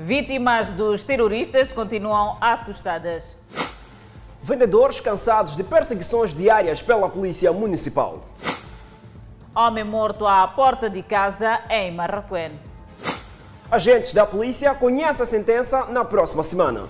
Vítimas dos terroristas continuam assustadas. Vendedores cansados de perseguições diárias pela Polícia Municipal. Homem morto à porta de casa em Marraquém. Agentes da polícia conhecem a sentença na próxima semana.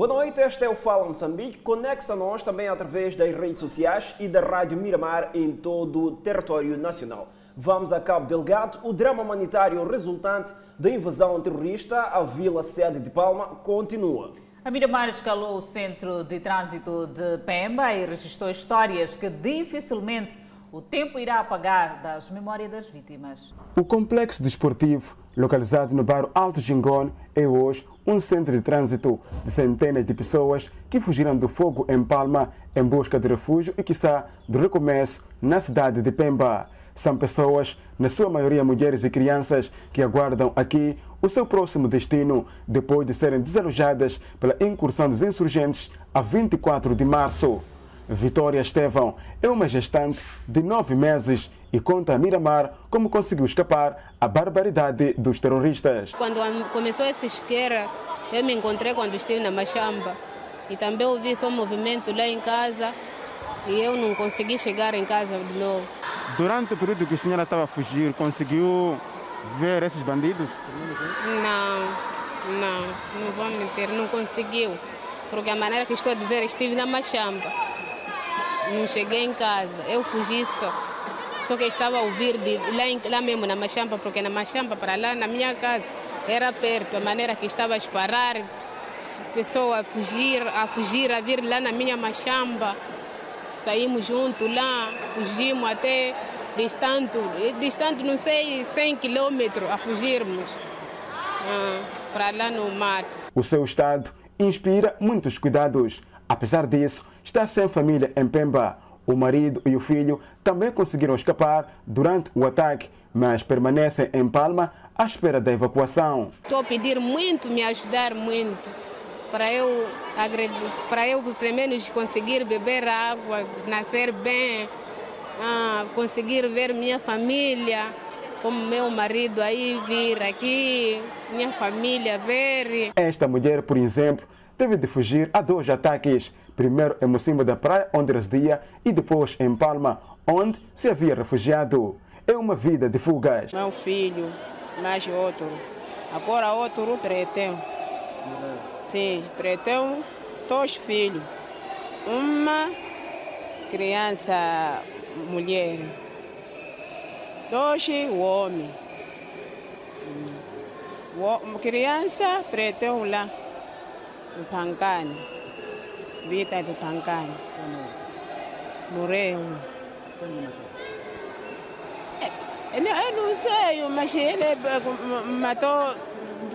Boa noite, este é o Fala Moçambique. Conecta nós também através das redes sociais e da Rádio Miramar em todo o território nacional. Vamos a Cabo Delgado. O drama humanitário resultante da invasão terrorista à vila sede de Palma continua. A Miramar escalou o centro de trânsito de Pemba e registrou histórias que dificilmente o tempo irá apagar das memórias das vítimas. O complexo desportivo, localizado no bairro Alto Gingone, é hoje um centro de trânsito de centenas de pessoas que fugiram do fogo em Palma em busca de refúgio e, quiçá, de recomeço na cidade de Pemba. São pessoas, na sua maioria mulheres e crianças, que aguardam aqui o seu próximo destino depois de serem desalojadas pela incursão dos insurgentes a 24 de março. Vitória Estevão é uma gestante de nove meses e conta a Miramar como conseguiu escapar à barbaridade dos terroristas. Quando começou essa esquerda, eu me encontrei quando estive na Machamba e também ouvi seu movimento lá em casa e eu não consegui chegar em casa de novo. Durante o período que a senhora estava a fugir, conseguiu ver esses bandidos? Não, não, não vou mentir, não conseguiu. Porque a maneira que estou a dizer, estive na Machamba não cheguei em casa, eu fugi só. Só que estava a ouvir de, lá, em, lá mesmo na Machampa, porque na Machampa para lá, na minha casa, era perto, a maneira que estava a disparar, pessoa a fugir, a fugir, a vir lá na minha Machamba. Saímos juntos lá, fugimos até distante, distante não sei, 100 quilômetros a fugirmos ah, para lá no mar. O seu estado inspira muitos cuidados. Apesar disso, está sem família em Pemba. O marido e o filho também conseguiram escapar durante o ataque, mas permanecem em Palma à espera da evacuação. Estou a pedir muito, me ajudar muito, para eu, para eu pelo menos conseguir beber água, nascer bem, ah, conseguir ver minha família, como meu marido aí vir aqui, minha família ver. Esta mulher, por exemplo, teve de fugir a dois ataques, primeiro em Mocimbo da Praia, onde residia, e depois em Palma, onde se havia refugiado. É uma vida de fugas. Meu filho, mais outro. Agora outro preteu. Sim, preteu dois filhos. Uma criança, mulher. Dois, homem. Criança, preteu lá do Pancani. Vita do Pancani. Morreu. Eu não sei, mas ele matou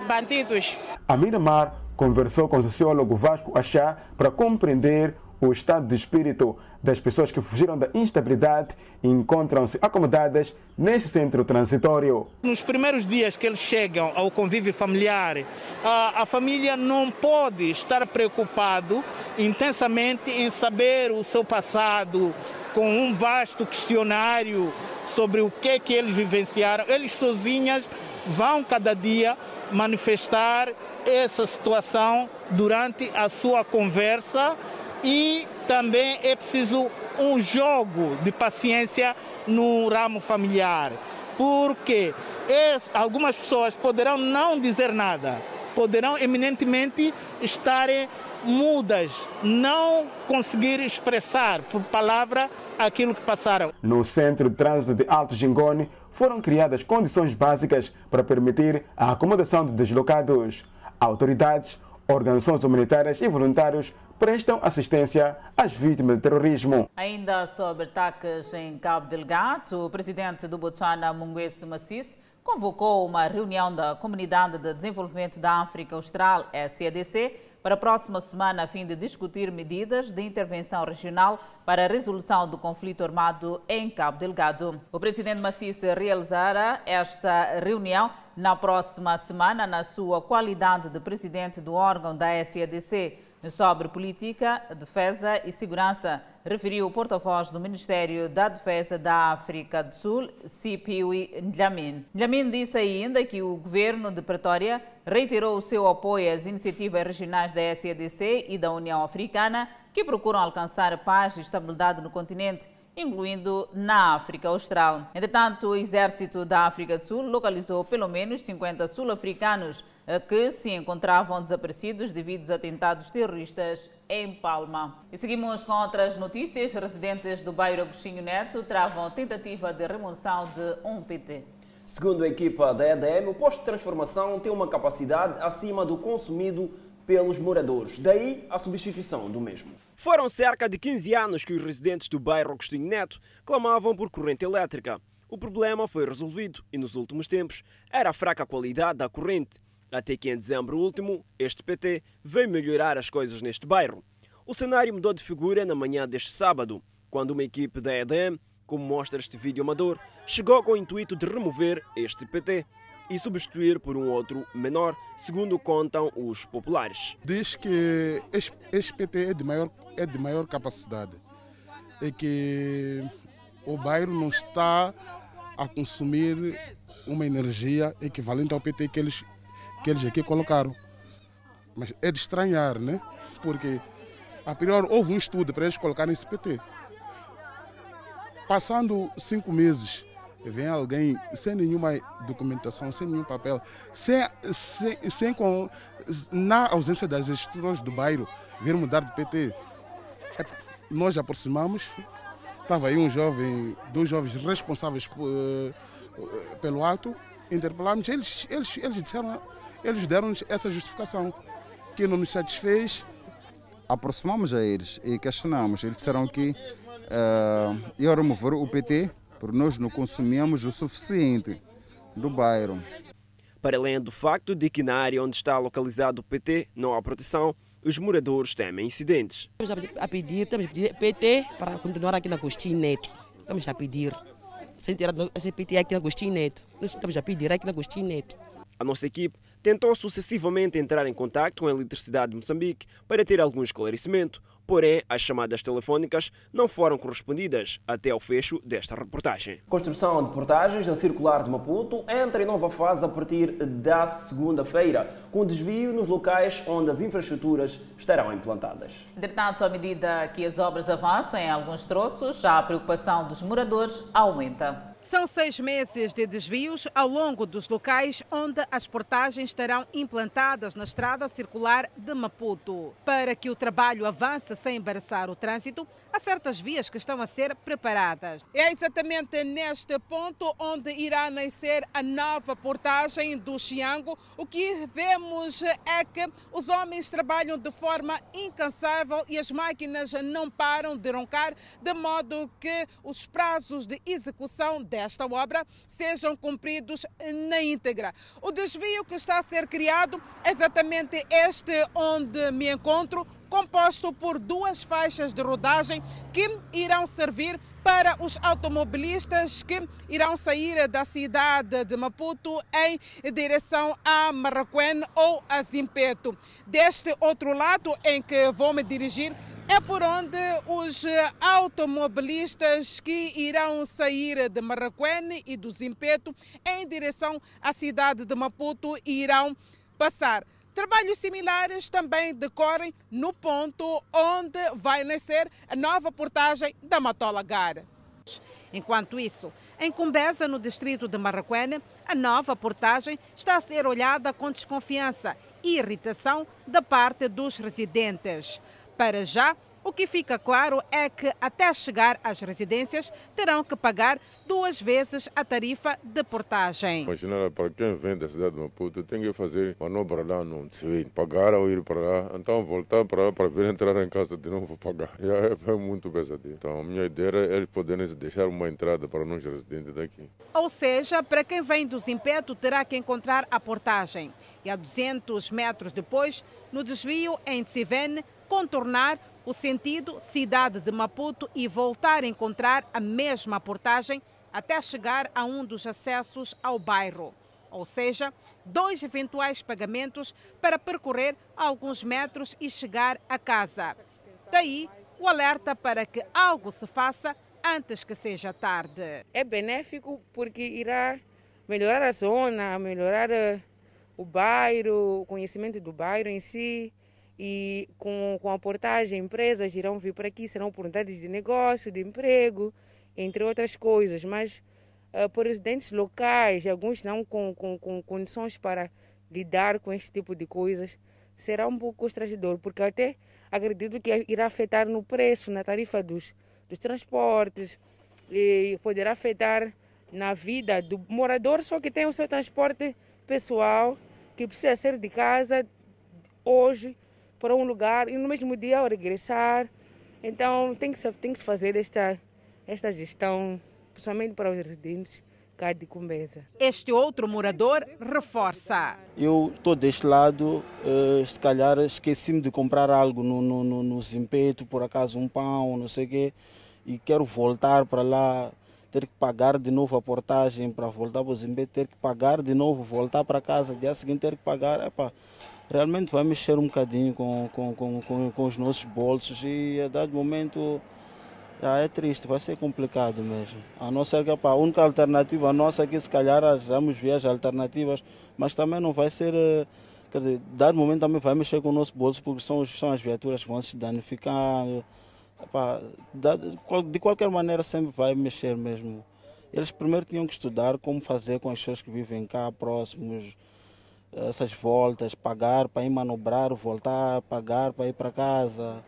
bandidos. A Miramar conversou com o sociólogo Vasco Achá para compreender o estado de espírito das pessoas que fugiram da instabilidade encontram-se acomodadas nesse centro transitório. Nos primeiros dias que eles chegam ao convívio familiar, a, a família não pode estar preocupado intensamente em saber o seu passado, com um vasto questionário sobre o que é que eles vivenciaram. Eles sozinhas vão cada dia manifestar essa situação durante a sua conversa e também é preciso um jogo de paciência no ramo familiar, porque algumas pessoas poderão não dizer nada, poderão eminentemente estarem mudas, não conseguir expressar por palavra aquilo que passaram. No Centro de Trânsito de Alto Gingone foram criadas condições básicas para permitir a acomodação de deslocados. Autoridades, organizações humanitárias e voluntários prestam assistência às vítimas de terrorismo. Ainda sobre ataques em Cabo Delgado, o presidente do Botswana, Mungwese Massis, convocou uma reunião da Comunidade de Desenvolvimento da África Austral, SADC, para a próxima semana a fim de discutir medidas de intervenção regional para a resolução do conflito armado em Cabo Delgado. O presidente Massis realizará esta reunião na próxima semana na sua qualidade de presidente do órgão da SADC sobre política, defesa e segurança, referiu o porta-voz do Ministério da Defesa da África do Sul, Sipiwi Ndlamin. Ndlamin disse ainda que o governo de Pretória reiterou o seu apoio às iniciativas regionais da SADC e da União Africana que procuram alcançar paz e estabilidade no continente incluindo na África Austral. Entretanto, o Exército da África do Sul localizou pelo menos 50 sul-africanos que se encontravam desaparecidos devido aos atentados terroristas em Palma. E seguimos com outras notícias. Residentes do bairro Agostinho Neto travam tentativa de remoção de um PT. Segundo a equipa da EDM, o posto de transformação tem uma capacidade acima do consumido pelos moradores, daí a substituição do mesmo. Foram cerca de 15 anos que os residentes do bairro Agostinho Neto clamavam por corrente elétrica. O problema foi resolvido e nos últimos tempos era a fraca qualidade da corrente, até que em dezembro último este PT veio melhorar as coisas neste bairro. O cenário mudou de figura na manhã deste sábado, quando uma equipe da EDM, como mostra este vídeo amador, chegou com o intuito de remover este PT e substituir por um outro menor, segundo contam os populares. Diz que este PT é de maior, é de maior capacidade e que o bairro não está a consumir uma energia equivalente ao PT que eles, que eles aqui colocaram. Mas é de estranhar, né? Porque a priori houve um estudo para eles colocarem esse PT. Passando cinco meses, vem alguém sem nenhuma documentação, sem nenhum papel, sem, sem, sem com, na ausência das estruturas do bairro, vir mudar de PT. É, nós aproximamos, estava aí um jovem, dois jovens responsáveis uh, pelo ato, interpelamos, eles, eles, eles disseram, eles deram essa justificação, que não nos satisfez. Aproximamos a eles e questionamos, eles disseram que uh, iam remover o PT porque nós não consumimos o suficiente do bairro. Para além do facto de que na área onde está localizado o PT não há proteção, os moradores temem incidentes. Estamos a pedir, estamos a pedir PT para continuar aqui na Agostinho Neto. Estamos a pedir. Sem tirar esse PT aqui na Agostinho Neto. Nós estamos a pedir aqui na Agostinho Neto. A nossa equipe tentou sucessivamente entrar em contato com a Eletricidade de Moçambique para ter algum esclarecimento, porém as chamadas telefónicas não foram correspondidas até ao fecho desta reportagem. Construção de portagens na circular de Maputo entra em nova fase a partir da segunda-feira, com desvio nos locais onde as infraestruturas estarão implantadas. Entretanto, à medida que as obras avançam em alguns troços, a preocupação dos moradores aumenta. São seis meses de desvios ao longo dos locais onde as portagens estarão implantadas na estrada circular de Maputo. Para que o trabalho avance sem embaraçar o trânsito, há certas vias que estão a ser preparadas. É exatamente neste ponto onde irá nascer a nova portagem do Xiango. O que vemos é que os homens trabalham de forma incansável e as máquinas não param de roncar, de modo que os prazos de execução desta obra sejam cumpridos na íntegra. O desvio que está a ser criado é exatamente este onde me encontro composto por duas faixas de rodagem que irão servir para os automobilistas que irão sair da cidade de Maputo em direção a Marraquém ou a Zimpeto. Deste outro lado em que vou me dirigir, é por onde os automobilistas que irão sair de Marraquém e do Zimpeto em direção à cidade de Maputo irão passar. Trabalhos similares também decorrem no ponto onde vai nascer a nova portagem da Matola Gar. Enquanto isso, em Cumbeza, no distrito de Marraquene, a nova portagem está a ser olhada com desconfiança e irritação da parte dos residentes. Para já, o que fica claro é que até chegar às residências terão que pagar duas vezes a tarifa de portagem. Imagina, para quem vem da cidade de Maputo, tem que fazer manobra lá no Tsui, pagar ou ir para lá, então voltar para lá para vir entrar em casa de novo pagar. É, é muito pesadinho. Então, a minha ideia é eles poderem deixar uma entrada para nós residentes daqui. Ou seja, para quem vem do Zimpeto, terá que encontrar a portagem. E a 200 metros depois, no desvio em Tsivene, contornar o sentido cidade de Maputo e voltar a encontrar a mesma portagem até chegar a um dos acessos ao bairro. ou seja, dois eventuais pagamentos para percorrer alguns metros e chegar a casa. Daí o alerta para que algo se faça antes que seja tarde. É benéfico porque irá melhorar a zona, melhorar eh, o bairro, o conhecimento do bairro em si. E com, com a portagem, empresas irão vir para aqui, serão oportunidades de negócio, de emprego, entre outras coisas. Mas uh, residentes locais, alguns não com, com, com condições para lidar com este tipo de coisas, será um pouco constrangedor, porque até acredito que irá afetar no preço, na tarifa dos, dos transportes, e poderá afetar na vida do morador, só que tem o seu transporte pessoal, que precisa ser de casa hoje para um lugar e no mesmo dia ao regressar. Então tem que se, tem que se fazer esta, esta gestão, principalmente para os residentes cá de Cumbeza. Este outro morador reforça. Eu estou deste lado, uh, se calhar esqueci-me de comprar algo no, no, no, no Zimpeto, por acaso um pão, não sei o quê, e quero voltar para lá ter que pagar de novo a portagem para voltar para o Zimbeto, ter que pagar de novo, voltar para casa, dia seguinte ter que pagar, epa, realmente vai mexer um bocadinho com, com, com, com, com os nossos bolsos e a dado momento é triste, vai ser complicado mesmo. A não ser que epa, a única alternativa nossa aqui, se calhar, vamos ver as alternativas, mas também não vai ser. Eh, quer dizer, dado momento também vai mexer com o nosso bolso, porque são, são as viaturas que vão se danificar de qualquer maneira sempre vai mexer mesmo. Eles primeiro tinham que estudar como fazer com as pessoas que vivem cá próximos, essas voltas, pagar para ir manobrar, voltar, pagar para ir para casa.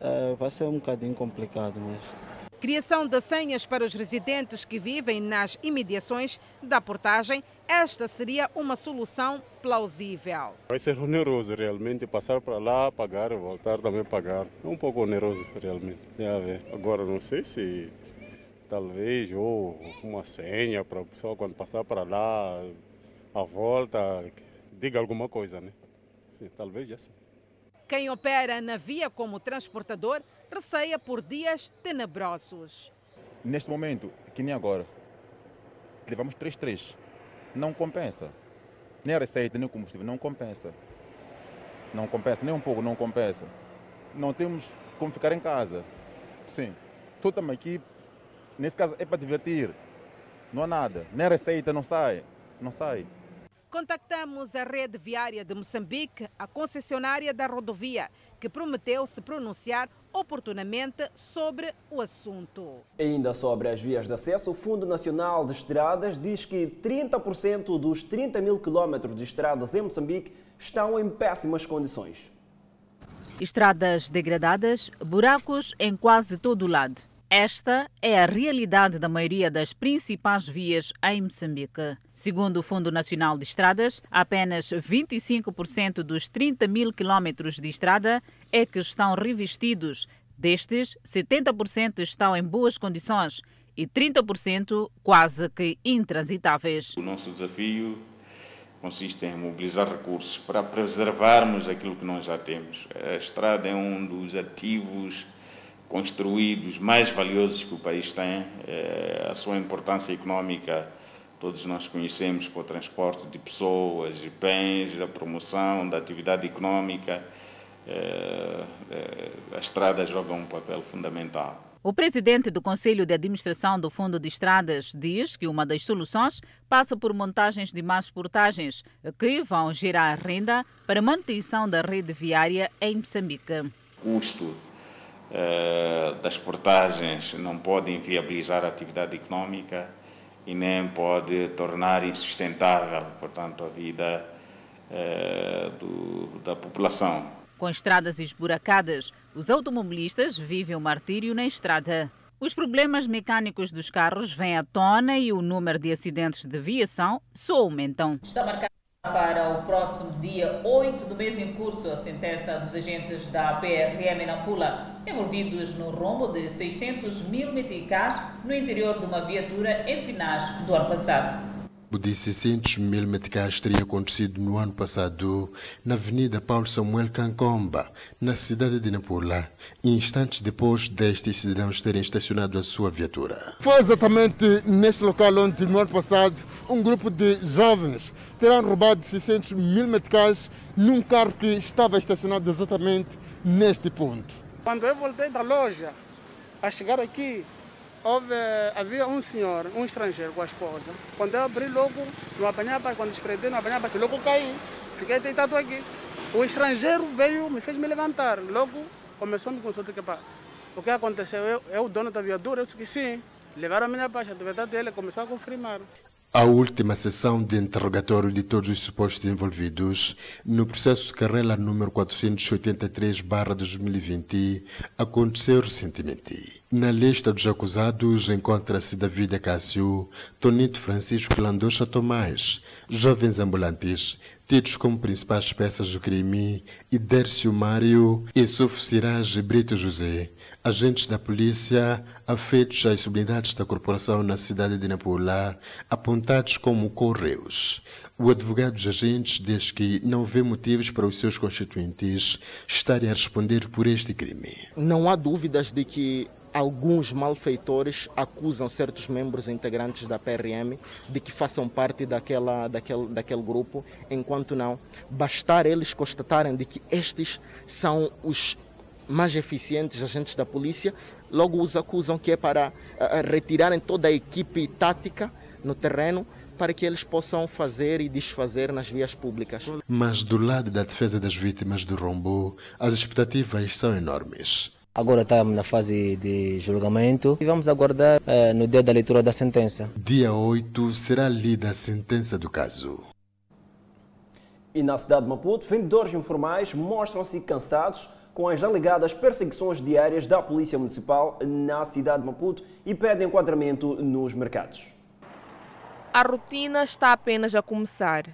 É, vai ser um bocadinho complicado mesmo. Criação de senhas para os residentes que vivem nas imediações da portagem, esta seria uma solução plausível. Vai ser oneroso realmente passar para lá, pagar, voltar também pagar. É um pouco oneroso realmente. Tem a ver. Agora não sei se talvez ou uma senha para o pessoal quando passar para lá, a volta, diga alguma coisa, né? Sim, talvez já sim. Quem opera na via como transportador receia por dias tenebrosos. Neste momento, que nem agora, levamos 3-3. Não compensa. Nem a receita, nem o combustível, não compensa. Não compensa, nem um pouco não compensa. Não temos como ficar em casa. Sim. Tudo também aqui, nesse caso, é para divertir. Não há nada. Nem a receita não sai. Não sai. Contactamos a rede viária de Moçambique, a concessionária da rodovia, que prometeu se pronunciar oportunamente sobre o assunto. Ainda sobre as vias de acesso, o Fundo Nacional de Estradas diz que 30% dos 30 mil quilómetros de estradas em Moçambique estão em péssimas condições. Estradas degradadas, buracos em quase todo o lado. Esta é a realidade da maioria das principais vias em Moçambique. Segundo o Fundo Nacional de Estradas, apenas 25% dos 30 mil quilómetros de estrada é que estão revestidos. Destes, 70% estão em boas condições e 30% quase que intransitáveis. O nosso desafio consiste em mobilizar recursos para preservarmos aquilo que nós já temos. A estrada é um dos ativos construídos mais valiosos que o país tem, é, a sua importância econômica todos nós conhecemos para o transporte de pessoas e bens, a promoção da atividade econômica, é, é, a estrada joga um papel fundamental. O presidente do Conselho de Administração do Fundo de Estradas diz que uma das soluções passa por montagens de mais portagens que vão gerar renda para manutenção da rede viária em Moçambique. Custo eh, das portagens não pode inviabilizar a atividade econômica e nem pode tornar insustentável, portanto, a vida eh, do, da população. Com estradas esburacadas, os automobilistas vivem o martírio na estrada. Os problemas mecânicos dos carros vêm à tona e o número de acidentes de viação só aumentam. Está marcado para o próximo dia 8 do mês em curso a sentença dos agentes da PRM na Pula, envolvidos no rombo de 600 mil meticais no interior de uma viatura em finais do ano passado. De 600 mil meticais teria acontecido no ano passado na Avenida Paulo Samuel Cancomba, na cidade de Nampula, instantes depois destes cidadãos terem estacionado a sua viatura. Foi exatamente neste local onde, no ano passado, um grupo de jovens terão roubado 600 mil meticais num carro que estava estacionado exatamente neste ponto. Quando eu voltei da loja, a chegar aqui, houve, havia um senhor, um estrangeiro com a esposa. Quando eu abri logo, no apanhava, quando espreitei no apanhava, logo caí. Fiquei deitado aqui. O estrangeiro veio, me fez me levantar. Logo começou a me consultar que pá, o que aconteceu? Eu, o dono da viatura? Eu disse que sim. Levaram a minha baixa, de verdade ele começou a confirmar. A última sessão de interrogatório de todos os supostos envolvidos no processo de carreira número 483-2020 aconteceu recentemente. Na lista dos acusados encontra-se David Acácio, Tonito Francisco Landocha Tomás, jovens ambulantes, tidos como principais peças do crime, e Dércio Mário e Suf Siraj Brito José, agentes da polícia afeitos às subunidades da corporação na cidade de Nampula, apontados como correios. O advogado dos agentes diz que não vê motivos para os seus constituintes estarem a responder por este crime. Não há dúvidas de que alguns malfeitores acusam certos membros integrantes da PRM de que façam parte daquela, daquele, daquele grupo, enquanto não. Bastar eles constatarem de que estes são os mais eficientes agentes da polícia, logo os acusam que é para uh, retirarem toda a equipe tática no terreno para que eles possam fazer e desfazer nas vias públicas. Mas do lado da defesa das vítimas do rombo, as expectativas são enormes. Agora estamos na fase de julgamento e vamos aguardar eh, no dia da leitura da sentença. Dia 8 será lida a sentença do caso. E na cidade de Maputo, vendedores informais mostram-se cansados com as alegadas perseguições diárias da Polícia Municipal na cidade de Maputo e pedem enquadramento nos mercados. A rotina está apenas a começar.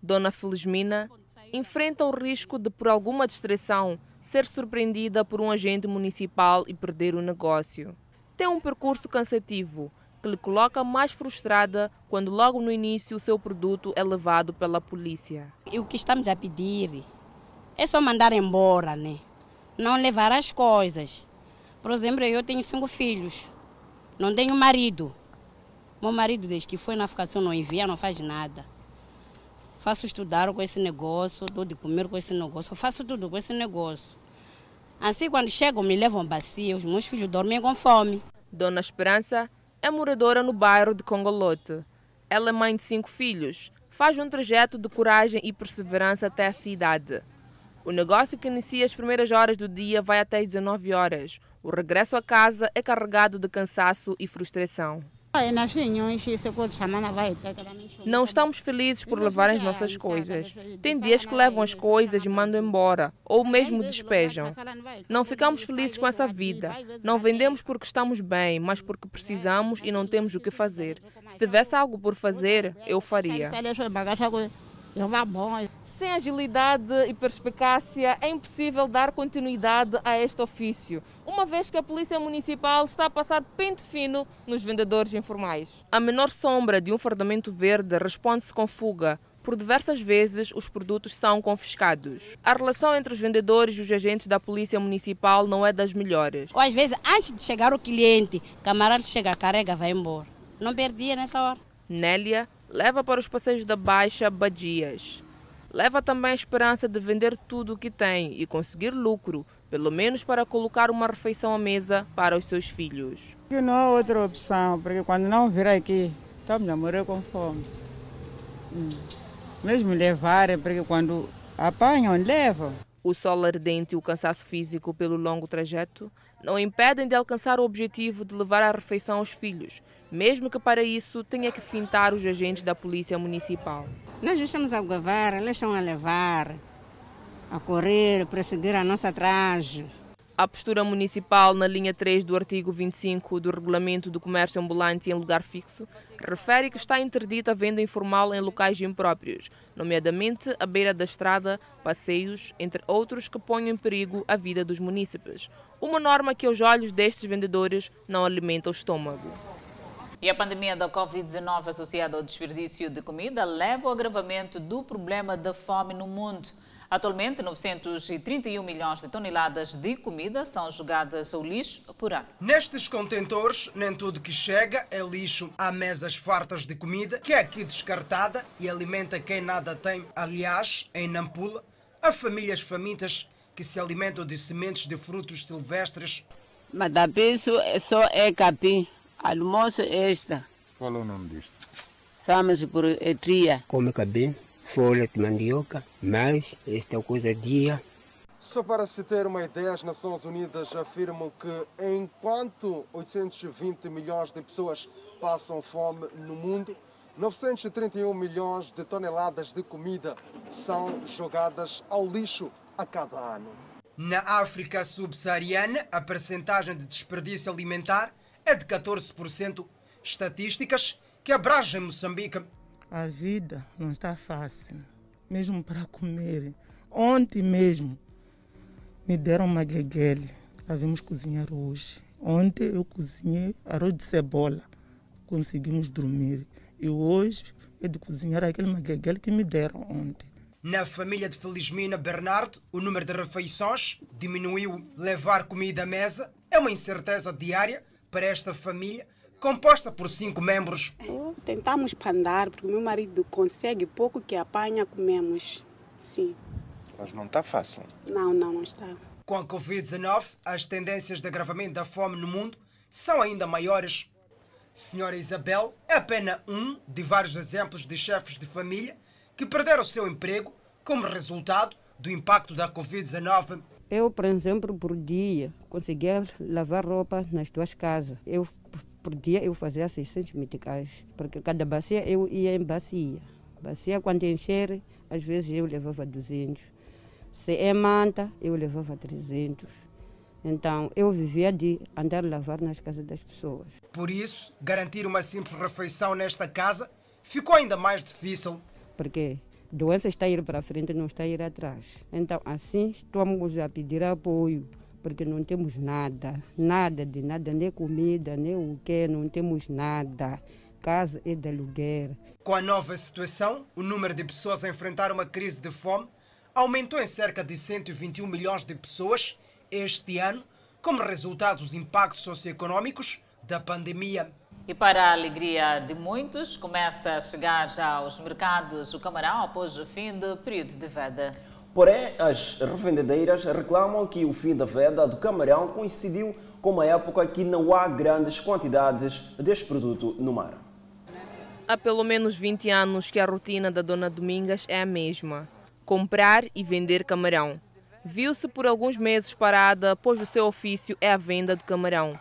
Dona Felizmina enfrenta o risco de, por alguma distração, ser surpreendida por um agente municipal e perder o negócio. Tem um percurso cansativo que lhe coloca mais frustrada quando logo no início o seu produto é levado pela polícia. E o que estamos a pedir é só mandar embora, né? Não levar as coisas. Por exemplo, eu tenho cinco filhos. Não tenho marido. Meu marido, desde que foi na África não envia, não faz nada. Faço estudar com esse negócio, dou de comer com esse negócio, faço tudo com esse negócio. Assim, quando chegam, me levam bacia, os meus filhos dormem com fome. Dona Esperança é moradora no bairro de Congolote. Ela é mãe de cinco filhos, faz um trajeto de coragem e perseverança até a cidade. O negócio que inicia às primeiras horas do dia vai até às 19 horas. O regresso a casa é carregado de cansaço e frustração. Não estamos felizes por levar as nossas coisas. Tem dias que levam as coisas e mandam embora, ou mesmo despejam. Não ficamos felizes com essa vida. Não vendemos porque estamos bem, mas porque precisamos e não temos o que fazer. Se tivesse algo por fazer, eu faria. Sem agilidade e perspicácia é impossível dar continuidade a este ofício, uma vez que a Polícia Municipal está a passar pente fino nos vendedores informais. A menor sombra de um fardamento verde responde-se com fuga. Por diversas vezes, os produtos são confiscados. A relação entre os vendedores e os agentes da Polícia Municipal não é das melhores. Ou às vezes, antes de chegar o cliente, camarada chega, carrega, vai embora. Não perdia nessa hora. Nélia leva para os passeios da Baixa Badias. Leva também a esperança de vender tudo o que tem e conseguir lucro, pelo menos para colocar uma refeição à mesa para os seus filhos. Não há outra opção, porque quando não vir aqui, estamos a morrer com fome. Hum. Mesmo levarem, porque quando apanham, levam. O sol ardente e o cansaço físico pelo longo trajeto não impedem de alcançar o objetivo de levar a refeição aos filhos, mesmo que para isso tenha que fintar os agentes da Polícia Municipal. Nós estamos a gravar, eles estão a levar, a correr, perseguir a nossa traje. A postura municipal na linha 3 do artigo 25 do Regulamento do Comércio Ambulante em Lugar Fixo refere que está interdita a venda informal em locais impróprios, nomeadamente à beira da estrada, passeios, entre outros que ponham em perigo a vida dos munícipes. Uma norma que aos olhos destes vendedores não alimenta o estômago. E a pandemia da Covid-19 associada ao desperdício de comida leva ao agravamento do problema da fome no mundo. Atualmente, 931 milhões de toneladas de comida são jogadas ao lixo por ano. Nestes contentores, nem tudo que chega é lixo. Há mesas fartas de comida que é aqui descartada e alimenta quem nada tem. Aliás, em Nampula, há famílias famintas que se alimentam de sementes de frutos silvestres. Mas da peso é só é capim. Almoço é esta. Qual é o nome disto? Samas por etria. Come capim, folha de mandioca, mais esta coisa dia. Só para se ter uma ideia, as Nações Unidas afirmam que enquanto 820 milhões de pessoas passam fome no mundo, 931 milhões de toneladas de comida são jogadas ao lixo a cada ano. Na África subsaariana, a percentagem de desperdício alimentar é de 14%. Estatísticas que abrangem Moçambique. A vida não está fácil, mesmo para comer. Ontem mesmo me deram uma gueguele. Havemos cozinhar hoje. Ontem eu cozinhei arroz de cebola. Conseguimos dormir. E hoje é de cozinhar aquele magueguele que me deram ontem. Na família de Felizmina Bernardo, o número de refeições diminuiu. Levar comida à mesa é uma incerteza diária para esta família, composta por cinco membros. Eu tentamos andar, porque meu marido consegue pouco que apanha, comemos. Sim. Mas não está fácil. Não, não, não está. Com a Covid-19, as tendências de agravamento da fome no mundo são ainda maiores. Senhora Isabel é apenas um de vários exemplos de chefes de família que perderam o seu emprego como resultado do impacto da Covid-19. Eu, por exemplo, por dia conseguia lavar roupa nas duas casas. Eu, por dia, eu fazia 600 meticais, porque cada bacia eu ia em bacia. Bacia, quando encher, às vezes eu levava 200. Se é manta, eu levava 300. Então, eu vivia de andar a lavar nas casas das pessoas. Por isso, garantir uma simples refeição nesta casa ficou ainda mais difícil. Porque doença está a ir para frente, não está a ir atrás. Então, assim, estamos a pedir apoio, porque não temos nada, nada de nada, nem comida, nem o que, não temos nada. Casa é de aluguer. Com a nova situação, o número de pessoas a enfrentar uma crise de fome aumentou em cerca de 121 milhões de pessoas este ano, como resultado dos impactos socioeconômicos da pandemia. E para a alegria de muitos, começa a chegar já aos mercados o camarão após o fim do período de veda. Porém, as revendedeiras reclamam que o fim da veda do camarão coincidiu com uma época que não há grandes quantidades deste produto no mar. Há pelo menos 20 anos que a rotina da Dona Domingas é a mesma: comprar e vender camarão. Viu-se por alguns meses parada, pois o seu ofício é a venda do camarão.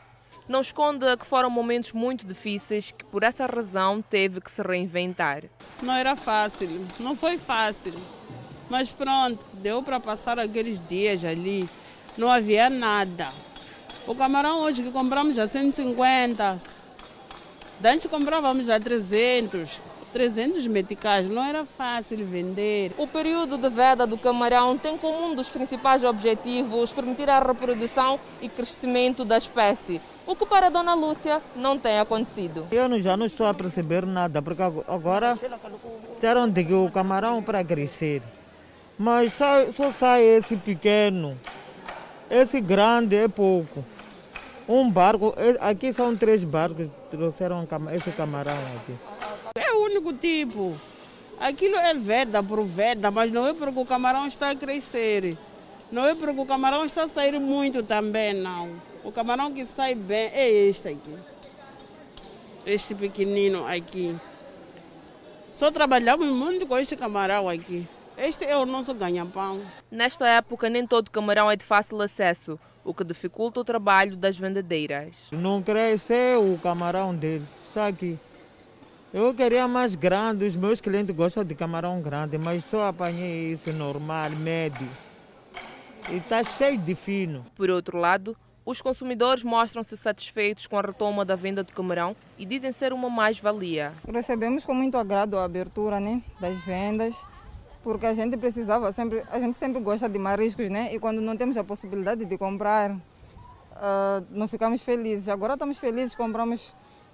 Não esconde que foram momentos muito difíceis que, por essa razão, teve que se reinventar. Não era fácil, não foi fácil. Mas pronto, deu para passar aqueles dias ali. Não havia nada. O camarão hoje que compramos a 150. Antes comprávamos a 300. 300 meticais, não era fácil vender. O período de veda do camarão tem como um dos principais objetivos permitir a reprodução e crescimento da espécie, o que para a Dona Lúcia não tem acontecido. Eu já não estou a perceber nada, porque agora disseram de que o camarão para crescer, mas só, só sai esse pequeno, esse grande é pouco. Um barco, aqui são três barcos que trouxeram esse camarão aqui. É o único tipo. Aquilo é veda por veda, mas não é porque o camarão está a crescer. Não é porque o camarão está a sair muito também, não. O camarão que sai bem é este aqui. Este pequenino aqui. Só trabalhamos muito com este camarão aqui. Este é o nosso ganha-pão. Nesta época, nem todo camarão é de fácil acesso, o que dificulta o trabalho das vendedeiras. Não cresce o camarão dele. Está aqui. Eu queria mais grande, os meus clientes gostam de camarão grande, mas só apanhei isso normal, médio. E está cheio de fino. Por outro lado, os consumidores mostram-se satisfeitos com a retoma da venda de camarão e dizem ser uma mais-valia. Recebemos com muito agrado a abertura né, das vendas, porque a gente precisava sempre, a gente sempre gosta de mariscos, né? E quando não temos a possibilidade de comprar, uh, não ficamos felizes. Agora estamos felizes, compramos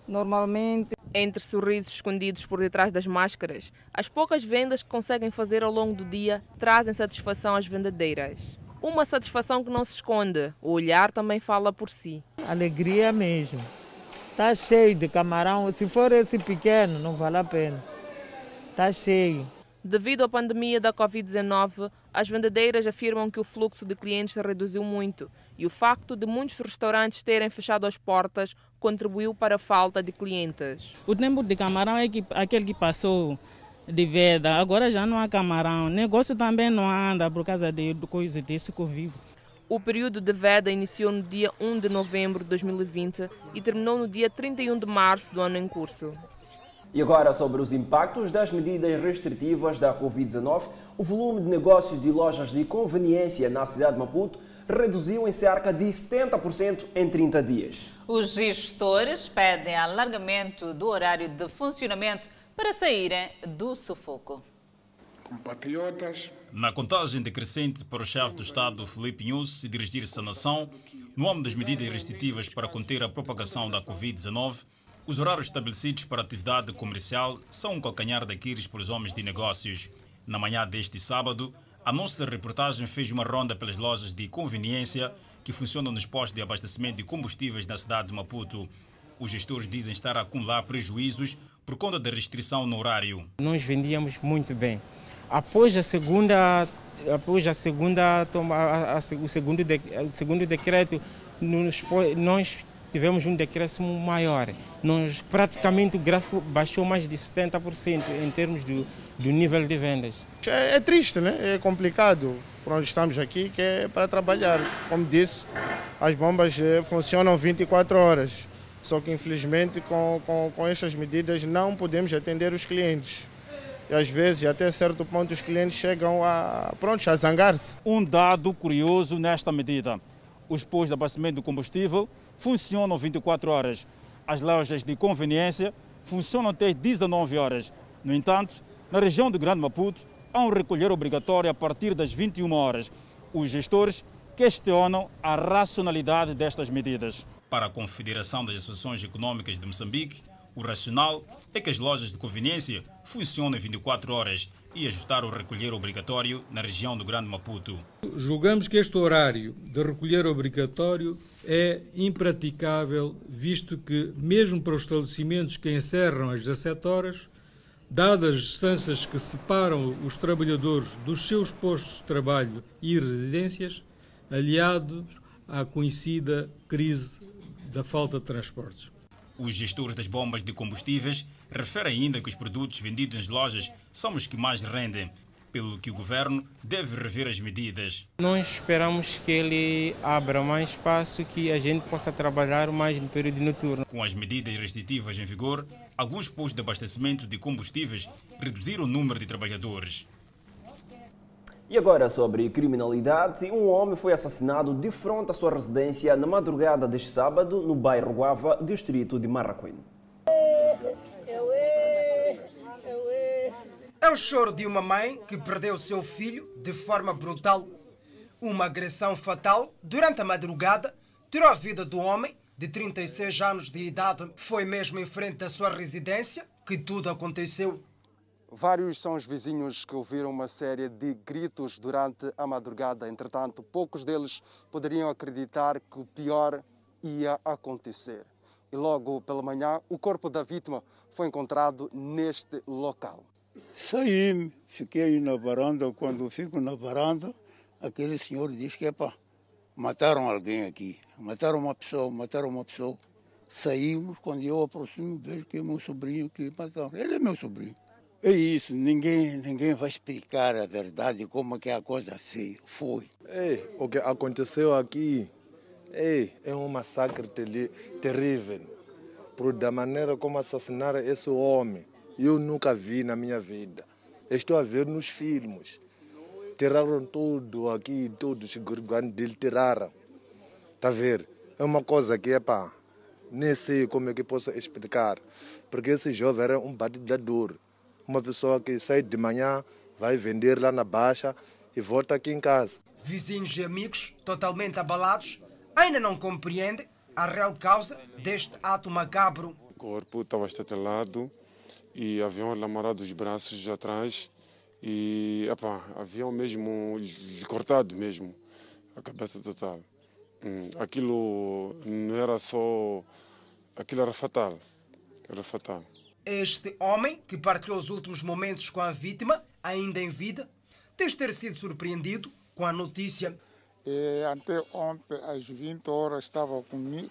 Normalmente. Entre sorrisos escondidos por detrás das máscaras, as poucas vendas que conseguem fazer ao longo do dia trazem satisfação às vendedeiras. Uma satisfação que não se esconde, o olhar também fala por si. Alegria mesmo. Está cheio de camarão. Se for esse pequeno, não vale a pena. Está cheio. Devido à pandemia da Covid-19, as vendedeiras afirmam que o fluxo de clientes reduziu muito e o facto de muitos restaurantes terem fechado as portas contribuiu para a falta de clientes. O tempo de camarão é que, aquele que passou de venda, agora já não há camarão. O negócio também não anda por causa de, de coisa desse que eu vivo. O período de veda iniciou no dia 1 de novembro de 2020 e terminou no dia 31 de março do ano em curso. E agora sobre os impactos das medidas restritivas da Covid-19, o volume de negócios de lojas de conveniência na cidade de Maputo reduziu em cerca de 70% em 30 dias. Os gestores pedem alargamento do horário de funcionamento para saírem do sufoco. Compatriotas. Na contagem decrescente para o chefe do Estado, Felipe News, se dirigir-se à nação, no âmbito das medidas restritivas para conter a propagação da Covid-19, os horários estabelecidos para a atividade comercial são um calcanhar daqueles pelos homens de negócios. Na manhã deste sábado, a nossa reportagem fez uma ronda pelas lojas de conveniência que funcionam nos postos de abastecimento de combustíveis na cidade de Maputo. Os gestores dizem estar a acumular prejuízos por conta da restrição no horário. Nós vendíamos muito bem. Após a segunda, após a segunda, a, a, o segundo, de, o segundo decreto, nos, nós tivemos um decréscimo maior. Nós, praticamente o gráfico baixou mais de 70% em termos do, do nível de vendas. É, é, triste, né? é complicado por onde estamos aqui, que é para trabalhar. Como disse, as bombas é, funcionam 24 horas. Só que infelizmente com, com, com estas medidas não podemos atender os clientes. E às vezes, até certo ponto, os clientes chegam a, prontos, a zangar-se. Um dado curioso nesta medida. Os postos de abastecimento de combustível funcionam 24 horas. As lojas de conveniência funcionam até 19 horas. No entanto, na região do Grande Maputo, há um recolher obrigatório a partir das 21 horas. Os gestores questionam a racionalidade destas medidas. Para a Confederação das Associações Econômicas de Moçambique, o racional é que as lojas de conveniência funcionem 24 horas e ajustar o recolher obrigatório na região do Grande Maputo. Julgamos que este horário de recolher obrigatório é impraticável, visto que, mesmo para os estabelecimentos que encerram às 17 horas, dadas as distâncias que separam os trabalhadores dos seus postos de trabalho e residências, aliados à conhecida crise da falta de transportes. Os gestores das bombas de combustíveis referem ainda que os produtos vendidos nas lojas são os que mais rendem, pelo que o governo deve rever as medidas. Nós esperamos que ele abra mais espaço, que a gente possa trabalhar mais no período noturno. Com as medidas restritivas em vigor, alguns postos de abastecimento de combustíveis reduziram o número de trabalhadores. E agora sobre criminalidade, um homem foi assassinado de frente à sua residência na madrugada deste sábado no bairro Guava, distrito de Marraquém. É o choro de uma mãe que perdeu seu filho de forma brutal. Uma agressão fatal durante a madrugada tirou a vida do homem de 36 anos de idade. Foi mesmo em frente à sua residência que tudo aconteceu. Vários são os vizinhos que ouviram uma série de gritos durante a madrugada. Entretanto, poucos deles poderiam acreditar que o pior ia acontecer. E logo pela manhã, o corpo da vítima foi encontrado neste local. Saí, fiquei na varanda. Quando fico na varanda, aquele senhor diz que pá, mataram alguém aqui. Mataram uma pessoa, mataram uma pessoa. Saímos, quando eu aproximo, vejo que é meu sobrinho que mataram. Ele é meu sobrinho. É isso, ninguém, ninguém vai explicar a verdade como que a coisa foi. É, o que aconteceu aqui é, é um massacre terrível. Por da maneira como assassinaram esse homem, eu nunca vi na minha vida. Estou a ver nos filmes. Tiraram tudo aqui, todos os gurguanos dele tiraram. Está a ver? É uma coisa que, é pá, nem sei como é que posso explicar. Porque esse jovem era um batidor uma pessoa que sai de manhã, vai vender lá na Baixa e volta aqui em casa. Vizinhos e amigos, totalmente abalados, ainda não compreendem a real causa deste ato macabro. corpo estava estatelado e haviam amarrado os braços atrás e epa, haviam mesmo cortado mesmo a cabeça total. Hum, aquilo não era só. Aquilo era fatal. Era fatal. Este homem, que partilhou os últimos momentos com a vítima, ainda em vida, diz ter sido surpreendido com a notícia. E até ontem, às 20 horas, estava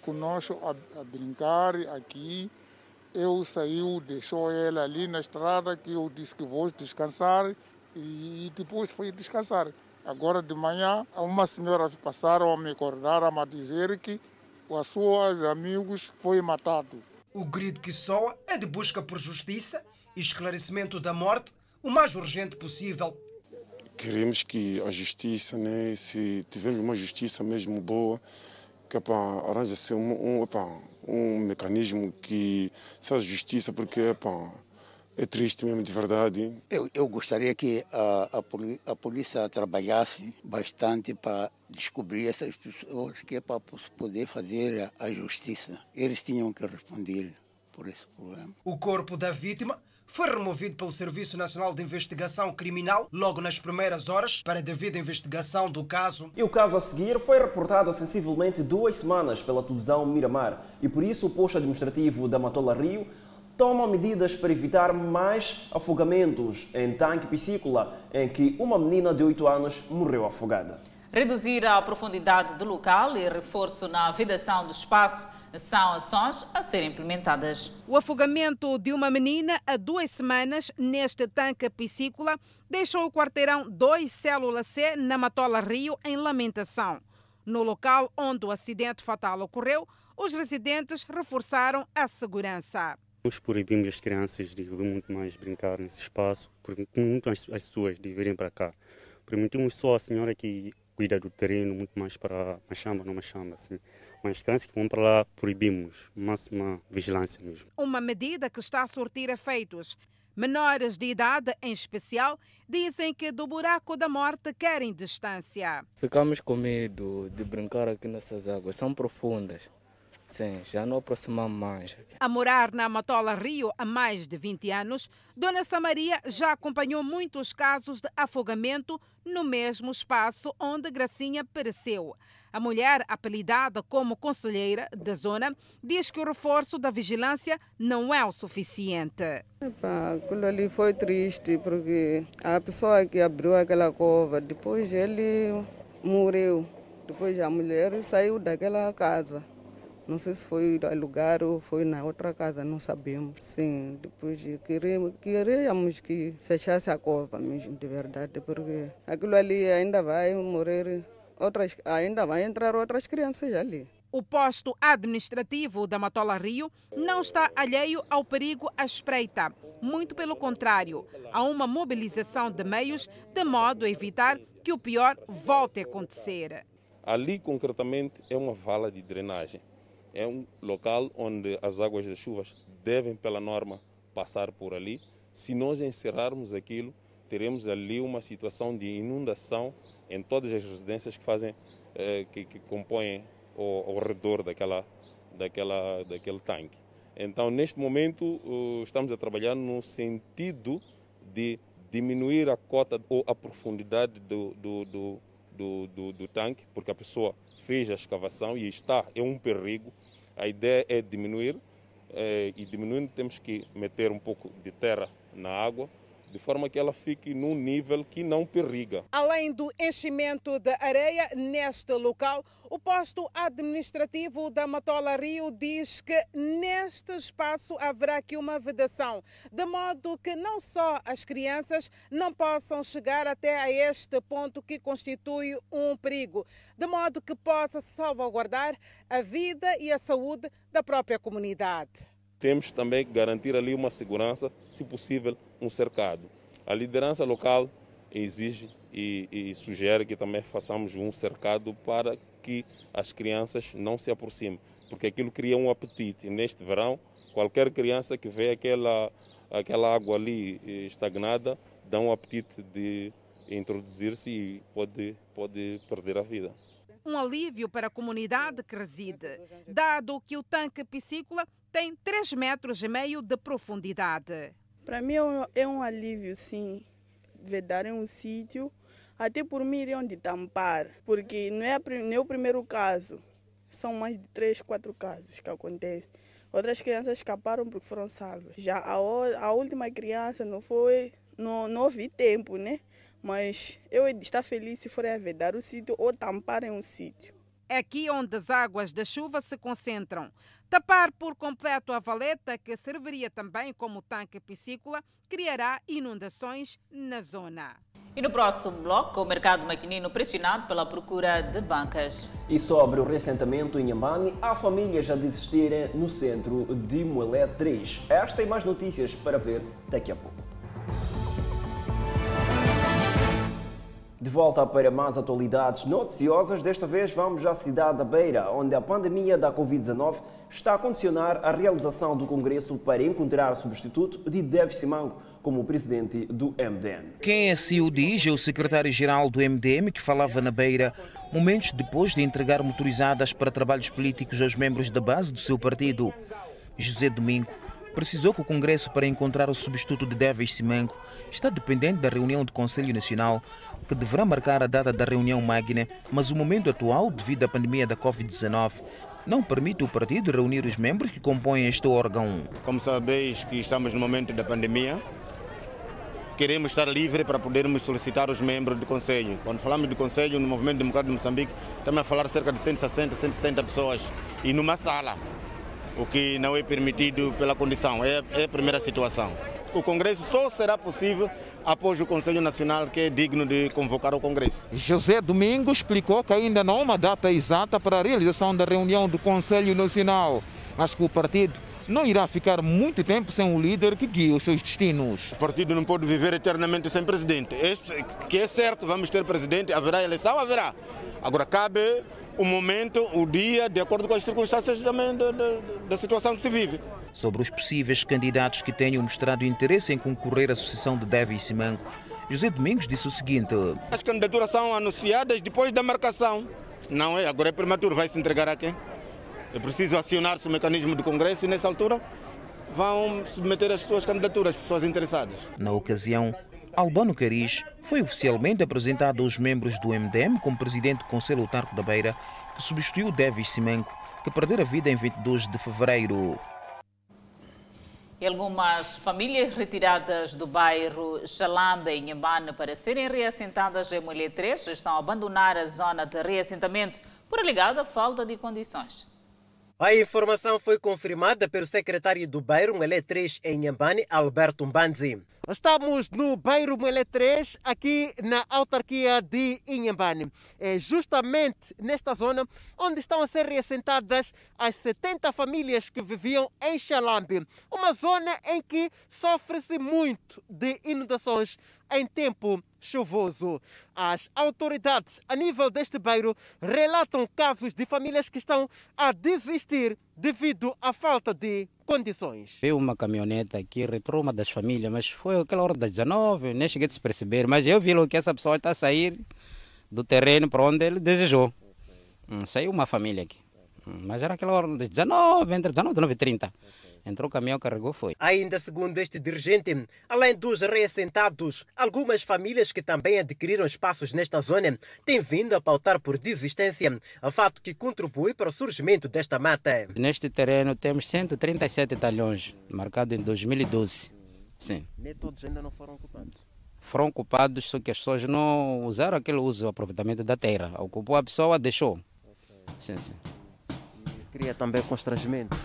conosco a, a brincar aqui. Eu saiu, deixou ela ali na estrada, que eu disse que vou descansar e depois fui descansar. Agora de manhã, uma senhora passaram a me acordar a me dizer que os seus amigos foi matado. O grito que soa é de busca por justiça e esclarecimento da morte o mais urgente possível. Queremos que a justiça, né, se tivermos uma justiça mesmo boa, que arranja-se um, um, um mecanismo que seja justiça, porque é triste mesmo, de verdade. Eu, eu gostaria que a, a, a, polícia trabalhasse bastante para descobrir essas pessoas, que é para poder fazer a justiça. Eles tinham que responder por esse problema. O corpo da vítima foi removido pelo Serviço Nacional de Investigação Criminal logo nas primeiras horas para a devida investigação do caso. E o caso a seguir foi reportado há sensivelmente duas semanas pela televisão Miramar e por isso o posto administrativo da Matola Rio toma medidas para evitar mais afogamentos em tanque piscícola em que uma menina de 8 anos morreu afogada. Reduzir a profundidade do local e reforço na vedação do espaço são ações a serem implementadas. O afogamento de uma menina há duas semanas neste tanque piscícola deixou o quarteirão 2 Célula C na Matola Rio em lamentação. No local onde o acidente fatal ocorreu, os residentes reforçaram a segurança. Nós proibimos as crianças de muito mais brincar nesse espaço, porque muitas as pessoas de virem para cá. Permitimos só a senhora que cuida do terreno, muito mais para Machamba, não Machamba, assim. Mas as crianças que vão para lá proibimos, máxima vigilância mesmo. Uma medida que está a surtir efeitos. Menores de idade, em especial, dizem que do buraco da morte querem distância. Ficamos com medo de brincar aqui nessas águas, são profundas. Sim, já não aproximamos mais. A morar na Matola Rio há mais de 20 anos, Dona Samaria já acompanhou muitos casos de afogamento no mesmo espaço onde Gracinha pereceu. A mulher, apelidada como conselheira da zona, diz que o reforço da vigilância não é o suficiente. Epa, aquilo ali foi triste, porque a pessoa que abriu aquela cova, depois ele morreu. Depois a mulher saiu daquela casa. Não sei se foi lugar ou foi na outra casa, não sabemos. Sim, depois queríamos, queríamos que fechasse a cova mesmo, de verdade, porque aquilo ali ainda vai morrer, outras, ainda vai entrar outras crianças ali. O posto administrativo da Matola Rio não está alheio ao perigo à espreita. Muito pelo contrário, há uma mobilização de meios de modo a evitar que o pior volte a acontecer. Ali, concretamente, é uma vala de drenagem é um local onde as águas das chuvas devem, pela norma, passar por ali. Se nós encerrarmos aquilo, teremos ali uma situação de inundação em todas as residências que fazem, eh, que, que, compõem ao, ao redor daquela, daquela, daquele tanque. Então, neste momento, uh, estamos a trabalhar no sentido de diminuir a cota ou a profundidade do, do, do, do, do, do tanque, porque a pessoa fez a escavação e está, é um perigo. A ideia é diminuir é, e diminuindo temos que meter um pouco de terra na água de forma que ela fique num nível que não periga. Além do enchimento de areia neste local, o posto administrativo da Matola Rio diz que neste espaço haverá aqui uma vedação, de modo que não só as crianças não possam chegar até a este ponto que constitui um perigo, de modo que possa salvaguardar a vida e a saúde da própria comunidade temos também que garantir ali uma segurança, se possível, um cercado. A liderança local exige e, e, sugere que também façamos um cercado para que as crianças não se aproximem, porque aquilo cria um apetite. Neste verão, qualquer criança que vê aquela, aquela água ali eh, estagnada dá um apetite de introduzir-se e pode, pode perder a vida um alívio para a comunidade que reside, dado que o tanque piscícola tem 3 metros e meio de profundidade. Para mim é um alívio, sim, vedarem um sítio, até por mim iriam de tampar, porque não é, não é o primeiro caso, são mais de 3, 4 casos que acontecem. Outras crianças escaparam porque foram salvas. Já a, a última criança não foi, não, não houve tempo, né? Mas eu estar feliz se forem vedar o sítio ou tamparem o sítio. É aqui onde as águas da chuva se concentram. Tapar por completo a valeta, que serviria também como tanque piscícola, criará inundações na zona. E no próximo bloco, o mercado maquinino pressionado pela procura de bancas. E sobre o reassentamento em Yambani, há famílias a desistirem no centro de Moelé 3. Esta e mais notícias para ver daqui a pouco. De volta para mais atualidades noticiosas, desta vez vamos à cidade da Beira, onde a pandemia da Covid-19 está a condicionar a realização do Congresso para encontrar substituto de Dave Simango como presidente do MDM. Quem assim o diz é o secretário-geral do MDM que falava na Beira momentos depois de entregar motorizadas para trabalhos políticos aos membros da base do seu partido. José Domingo precisou que o Congresso para encontrar o substituto de Davis Simango está dependente da reunião do Conselho Nacional que deverá marcar a data da reunião magna, mas o momento atual, devido à pandemia da Covid-19, não permite o partido reunir os membros que compõem este órgão. Como sabeis que estamos no momento da pandemia, queremos estar livre para podermos solicitar os membros do Conselho. Quando falamos do Conselho, no Movimento Democrático de Moçambique, estamos a falar cerca de 160, 170 pessoas e numa sala, o que não é permitido pela condição, é, é a primeira situação. O Congresso só será possível após o Conselho Nacional, que é digno de convocar o Congresso. José Domingo explicou que ainda não há uma data exata para a realização da reunião do Conselho Nacional, mas que o partido não irá ficar muito tempo sem um líder que guie os seus destinos. O partido não pode viver eternamente sem presidente. Este, que é certo, vamos ter presidente, haverá eleição, haverá. Agora cabe o momento, o dia, de acordo com as circunstâncias também da, da, da situação que se vive. Sobre os possíveis candidatos que tenham mostrado interesse em concorrer à sucessão de Davi Simango, José Domingos disse o seguinte: As candidaturas são anunciadas depois da marcação. Não é? Agora é prematuro, vai se entregar a quem? É preciso acionar-se o mecanismo do Congresso e nessa altura vão submeter as suas candidaturas, as pessoas interessadas. Na ocasião, Albano Cariz foi oficialmente apresentado aos membros do MDM como presidente do Conselho Autarco da Beira, que substituiu Davis Simenco, que perdera a vida em 22 de fevereiro. E algumas famílias retiradas do bairro Xalamba, em Nhambane, para serem reassentadas em Mulher 3, estão a abandonar a zona de reassentamento por alegada falta de condições. A informação foi confirmada pelo secretário do bairro Mulher 3 em Nhambane, Alberto Mbanzi. Estamos no Bairro Melé 3, aqui na autarquia de Inhambane. É justamente nesta zona onde estão a ser reassentadas as 70 famílias que viviam em Xalambe. Uma zona em que sofre-se muito de inundações em tempo chuvoso. As autoridades a nível deste bairro relatam casos de famílias que estão a desistir devido à falta de condições. Veio uma caminhoneta que retrou uma das famílias, mas foi aquela hora das 19, nem cheguei a se perceber, mas eu vi que essa pessoa está a sair do terreno para onde ele desejou. Hum, saiu uma família aqui, hum, mas era aquela hora das 19, entre 19 e 19 e 30. Entrou o caminhão, carregou, foi. Ainda segundo este dirigente, além dos reassentados, algumas famílias que também adquiriram espaços nesta zona têm vindo a pautar por desistência, fato que contribui para o surgimento desta mata. Neste terreno temos 137 talhões, marcado em 2012. Sim. Nem todos ainda não foram ocupados? Foram ocupados, só que as pessoas não usaram aquele uso, o aproveitamento da terra. Ocupou a pessoa, deixou. Sim, sim. E cria também constrangimento.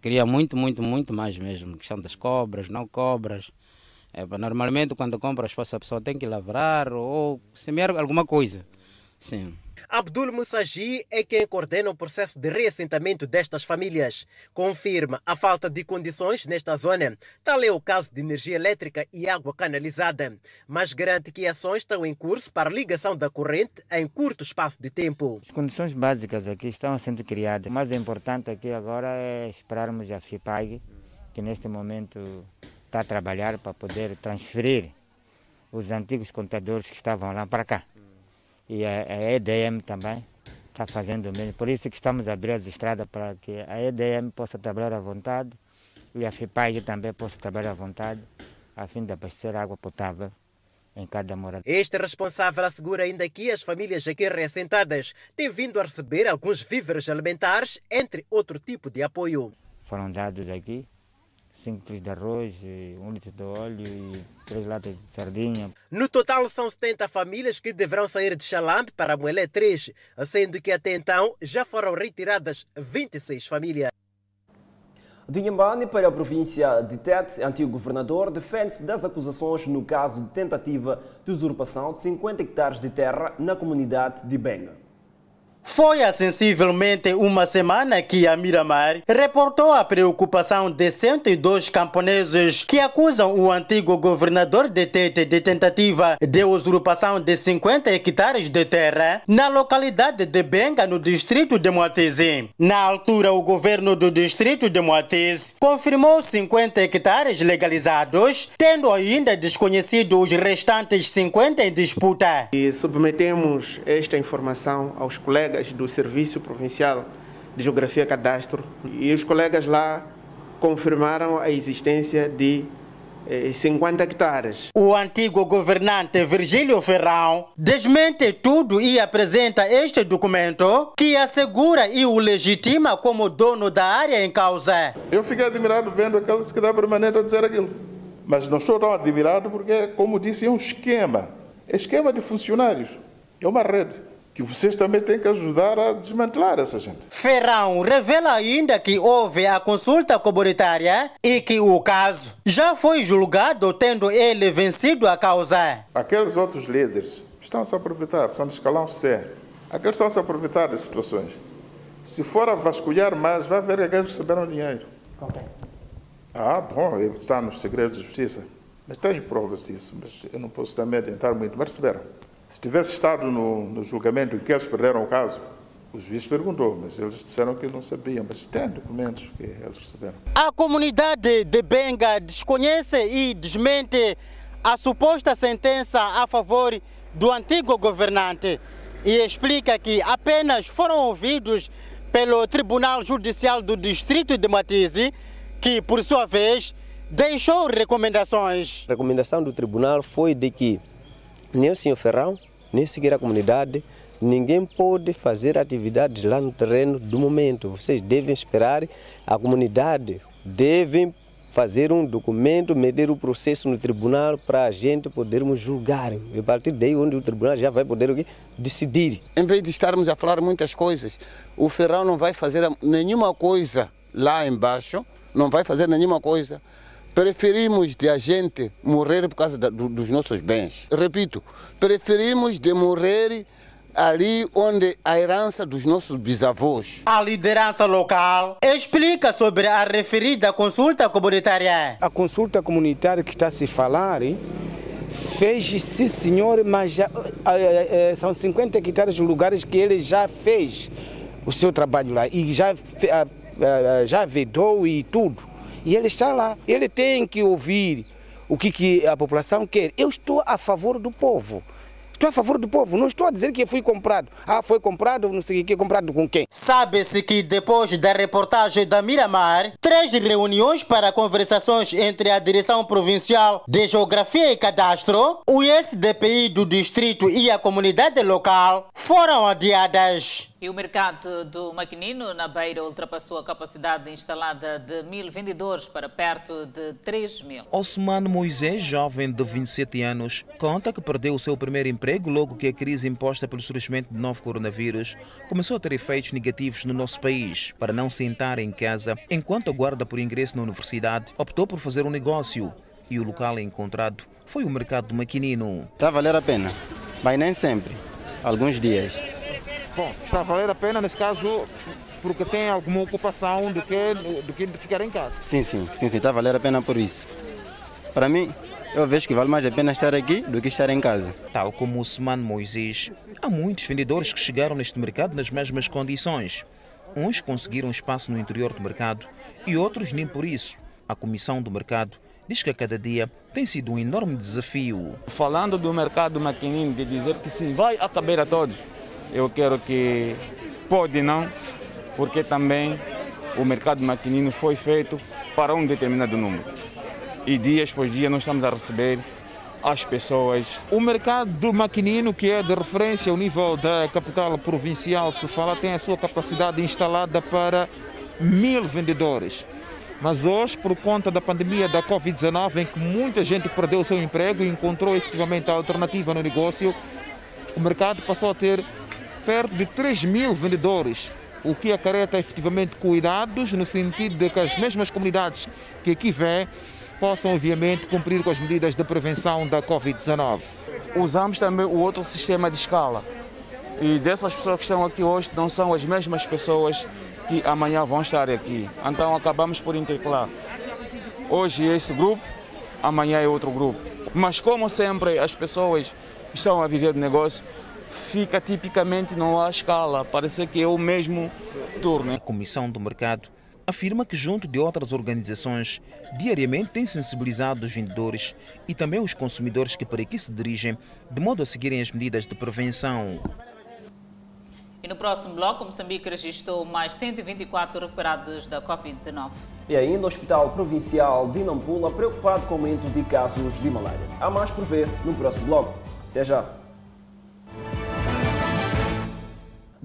Queria muito, muito, muito mais mesmo. Questão das cobras, não cobras. É, normalmente, quando compra espaço, a pessoa tem que lavrar ou semear alguma coisa. Sim. Abdul Mussaji é quem coordena o processo de reassentamento destas famílias. Confirma a falta de condições nesta zona. Tal é o caso de energia elétrica e água canalizada. Mas garante que ações estão em curso para ligação da corrente em curto espaço de tempo. As condições básicas aqui estão sendo criadas. O mais importante aqui agora é esperarmos a FIPAG, que neste momento está a trabalhar para poder transferir os antigos contadores que estavam lá para cá e a, a EDM também, está fazendo o mesmo. Por isso que estamos a abrir as estradas para que a EDM possa trabalhar à vontade e a FIPAG também possa trabalhar à vontade, a fim de abastecer água potável em cada morada. Este responsável assegura ainda que as famílias aqui reassentadas têm vindo a receber alguns víveres alimentares, entre outro tipo de apoio. Foram dados aqui 5 litros de arroz, 1 litro de óleo e 3 latas de sardinha. No total, são 70 famílias que deverão sair de Xalambe para Moelé 3, sendo que até então já foram retiradas 26 famílias. De Inhambane para a província de Tete, antigo governador defende-se das acusações no caso de tentativa de usurpação de 50 hectares de terra na comunidade de Benga. Foi há sensivelmente uma semana que a Miramar reportou a preocupação de 102 camponeses que acusam o antigo governador de Tete de tentativa de usurpação de 50 hectares de terra na localidade de Benga, no distrito de Moatese. Na altura, o governo do distrito de Moatese confirmou 50 hectares legalizados, tendo ainda desconhecido os restantes 50 em disputa. E submetemos esta informação aos colegas do Serviço Provincial de Geografia e Cadastro e os colegas lá confirmaram a existência de 50 hectares. O antigo governante Virgílio Ferrão desmente tudo e apresenta este documento que assegura e o legitima como dono da área em causa. Eu fiquei admirado vendo aqueles que dá permanente a dizer aquilo. Mas não estou tão admirado porque, como disse, é um esquema. É esquema de funcionários. É uma rede que vocês também têm que ajudar a desmantelar essa gente. Ferrão revela ainda que houve a consulta comunitária e que o caso já foi julgado, tendo ele vencido a causa. Aqueles outros líderes estão a se aproveitar, são de escalão C. Aqueles estão a se aproveitar das situações. Se for a vasculhar mais, vai ver que aqueles receberam dinheiro. Okay. Ah, bom, está no segredo de justiça. Mas tenho provas disso, mas eu não posso também adiantar muito. Mas receberam. Se tivesse estado no, no julgamento em que eles perderam o caso, o juiz perguntou, mas eles disseram que não sabiam, mas tem documentos que eles receberam. A comunidade de Benga desconhece e desmente a suposta sentença a favor do antigo governante e explica que apenas foram ouvidos pelo Tribunal Judicial do Distrito de Matise, que, por sua vez, deixou recomendações. A recomendação do tribunal foi de que nem o senhor Ferrão, nem seguir a comunidade, ninguém pode fazer atividades lá no terreno do momento. Vocês devem esperar, a comunidade devem fazer um documento, meter o processo no tribunal para a gente podermos julgar. E a partir daí, onde o tribunal já vai poder decidir. Em vez de estarmos a falar muitas coisas, o Ferrão não vai fazer nenhuma coisa lá embaixo, não vai fazer nenhuma coisa Preferimos de a gente morrer por causa da, do, dos nossos bens. Repito, preferimos de morrer ali onde a herança dos nossos bisavós. A liderança local explica sobre a referida consulta comunitária. A consulta comunitária que está a se falar fez, sim senhor, mas já, são 50 hectares de lugares que ele já fez o seu trabalho lá e já, já vedou e tudo e ele está lá. Ele tem que ouvir o que, que a população quer. Eu estou a favor do povo. Estou a favor do povo, não estou a dizer que fui comprado. Ah, foi comprado, não sei o que, comprado com quem. Sabe-se que depois da reportagem da Miramar, três reuniões para conversações entre a Direção Provincial de Geografia e Cadastro, o SDPI do distrito e a comunidade local foram adiadas. E o mercado do maquinino na Beira ultrapassou a capacidade instalada de mil vendedores para perto de 3 mil. Osmano Moisés, jovem de 27 anos, conta que perdeu o seu primeiro emprego logo que a crise imposta pelo surgimento do novo coronavírus começou a ter efeitos negativos no nosso país. Para não sentar em casa enquanto aguarda por ingresso na universidade, optou por fazer um negócio e o local encontrado foi o mercado do maquinino. Está a valer a pena, mas nem sempre, alguns dias. Bom, está a valer a pena nesse caso porque tem alguma ocupação do que, do que ficar em casa. Sim, sim, sim, sim, está a valer a pena por isso. Para mim, eu vejo que vale mais a pena estar aqui do que estar em casa. Tal como o Semano Moisés, há muitos vendedores que chegaram neste mercado nas mesmas condições. Uns conseguiram espaço no interior do mercado e outros nem por isso. A comissão do mercado diz que a cada dia tem sido um enorme desafio. Falando do mercado maquinino, de dizer que sim, vai a caber a todos eu quero que pode não, porque também o mercado maquinino foi feito para um determinado número. E dias por dia nós estamos a receber as pessoas. O mercado do maquinino, que é de referência ao nível da capital provincial de Sofala, tem a sua capacidade instalada para mil vendedores. Mas hoje, por conta da pandemia da Covid-19, em que muita gente perdeu o seu emprego e encontrou efetivamente a alternativa no negócio, o mercado passou a ter perto de 3 mil vendedores, o que acarreta efetivamente cuidados no sentido de que as mesmas comunidades que aqui vêm possam, obviamente, cumprir com as medidas de prevenção da Covid-19. Usamos também o outro sistema de escala. E dessas pessoas que estão aqui hoje não são as mesmas pessoas que amanhã vão estar aqui. Então acabamos por intercalar. Hoje é esse grupo, amanhã é outro grupo. Mas como sempre as pessoas estão a viver do negócio, fica tipicamente não há escala, parece que é o mesmo turno. A Comissão do Mercado afirma que, junto de outras organizações, diariamente tem sensibilizado os vendedores e também os consumidores que para aqui se dirigem, de modo a seguirem as medidas de prevenção. E no próximo bloco, Moçambique registrou mais 124 recuperados da Covid-19. E ainda o Hospital Provincial de Nampula preocupado com o aumento de casos de malária. Há mais por ver no próximo bloco. Até já!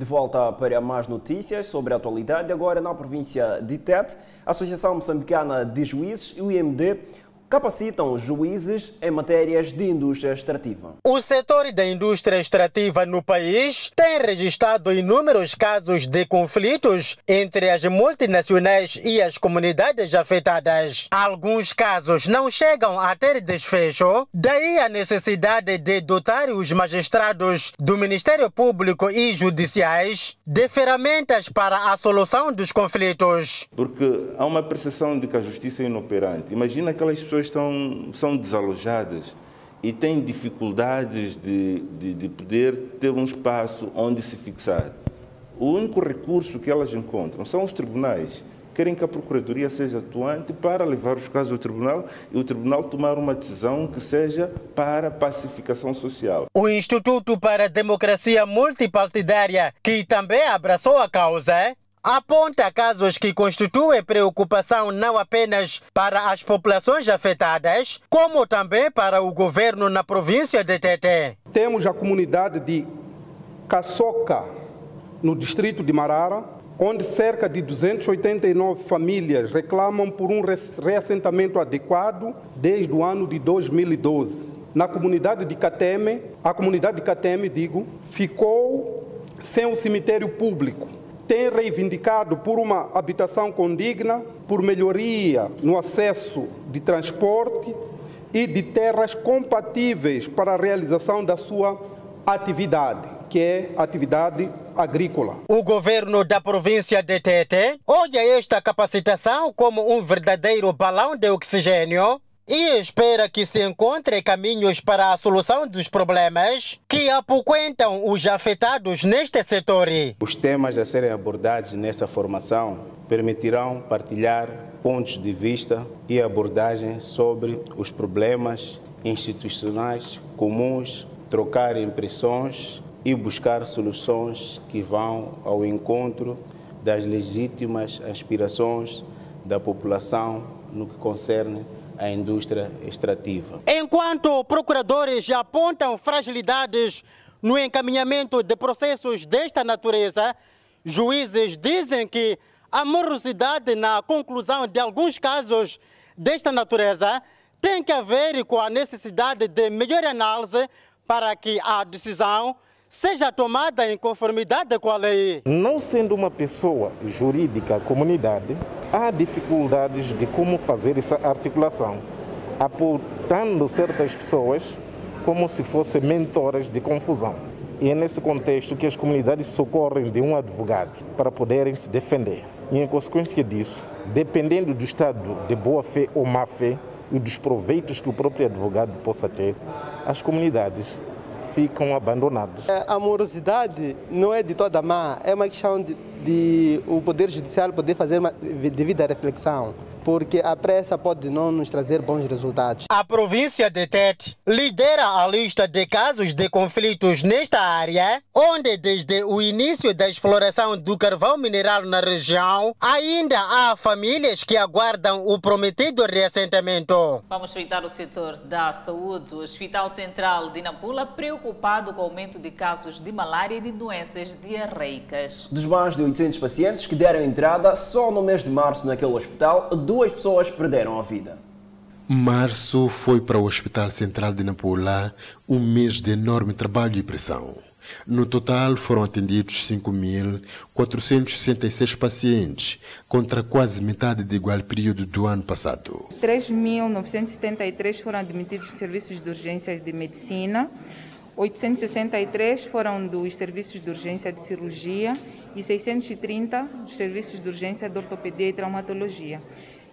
De volta para mais notícias sobre a atualidade, agora na província de Tete, a Associação Moçambicana de Juízes e o IMD capacitam juízes em matérias de indústria extrativa. O setor da indústria extrativa no país tem registrado inúmeros casos de conflitos entre as multinacionais e as comunidades afetadas. Alguns casos não chegam a ter desfecho, daí a necessidade de dotar os magistrados do Ministério Público e judiciais de ferramentas para a solução dos conflitos. Porque há uma percepção de que a justiça é inoperante. Imagina aquelas pessoas estão, são desalojadas e têm dificuldades de, de, de poder ter um espaço onde se fixar. O único recurso que elas encontram são os tribunais. Querem que a Procuradoria seja atuante para levar os casos ao Tribunal e o Tribunal tomar uma decisão que seja para pacificação social. O Instituto para a Democracia Multipartidária, que também abraçou a causa, aponta casos que constituem preocupação não apenas para as populações afetadas, como também para o governo na província de Tete. Temos a comunidade de Caçoca, no distrito de Marara, onde cerca de 289 famílias reclamam por um reassentamento adequado desde o ano de 2012. Na comunidade de Cateme, a comunidade de Cateme, digo, ficou sem o cemitério público tem reivindicado por uma habitação condigna, por melhoria no acesso de transporte e de terras compatíveis para a realização da sua atividade, que é atividade agrícola. O governo da província de Tete olha esta capacitação como um verdadeiro balão de oxigênio e espera que se encontrem caminhos para a solução dos problemas que apoquentam os afetados neste setor. Os temas a serem abordados nessa formação permitirão partilhar pontos de vista e abordagens sobre os problemas institucionais comuns, trocar impressões e buscar soluções que vão ao encontro das legítimas aspirações da população no que concerne indústria extrativa. Enquanto procuradores apontam fragilidades no encaminhamento de processos desta natureza, juízes dizem que a morosidade na conclusão de alguns casos desta natureza tem que haver com a necessidade de melhor análise para que a decisão seja tomada em conformidade com a lei. Não sendo uma pessoa jurídica comunidade, há dificuldades de como fazer essa articulação, apontando certas pessoas como se fossem mentoras de confusão. E é nesse contexto que as comunidades socorrem de um advogado para poderem se defender. E em consequência disso, dependendo do estado de boa fé ou má fé e dos proveitos que o próprio advogado possa ter, as comunidades ficam abandonados. É, a morosidade não é de toda má, é uma questão de, de o Poder Judiciário poder fazer uma devida reflexão. Porque a pressa pode não nos trazer bons resultados. A província de Tete lidera a lista de casos de conflitos nesta área, onde desde o início da exploração do carvão mineral na região, ainda há famílias que aguardam o prometido reassentamento. Vamos espreitar o setor da saúde. O Hospital Central de Nampula preocupado com o aumento de casos de malária e de doenças diarreicas. Dos mais de 800 pacientes que deram entrada só no mês de março naquele hospital, duas pessoas perderam a vida. Março foi para o Hospital Central de Nampula um mês de enorme trabalho e pressão. No total foram atendidos 5.466 pacientes, contra quase metade do igual período do ano passado. 3.973 foram admitidos em serviços de urgência de medicina, 863 foram dos serviços de urgência de cirurgia e 630 dos serviços de urgência de ortopedia e traumatologia.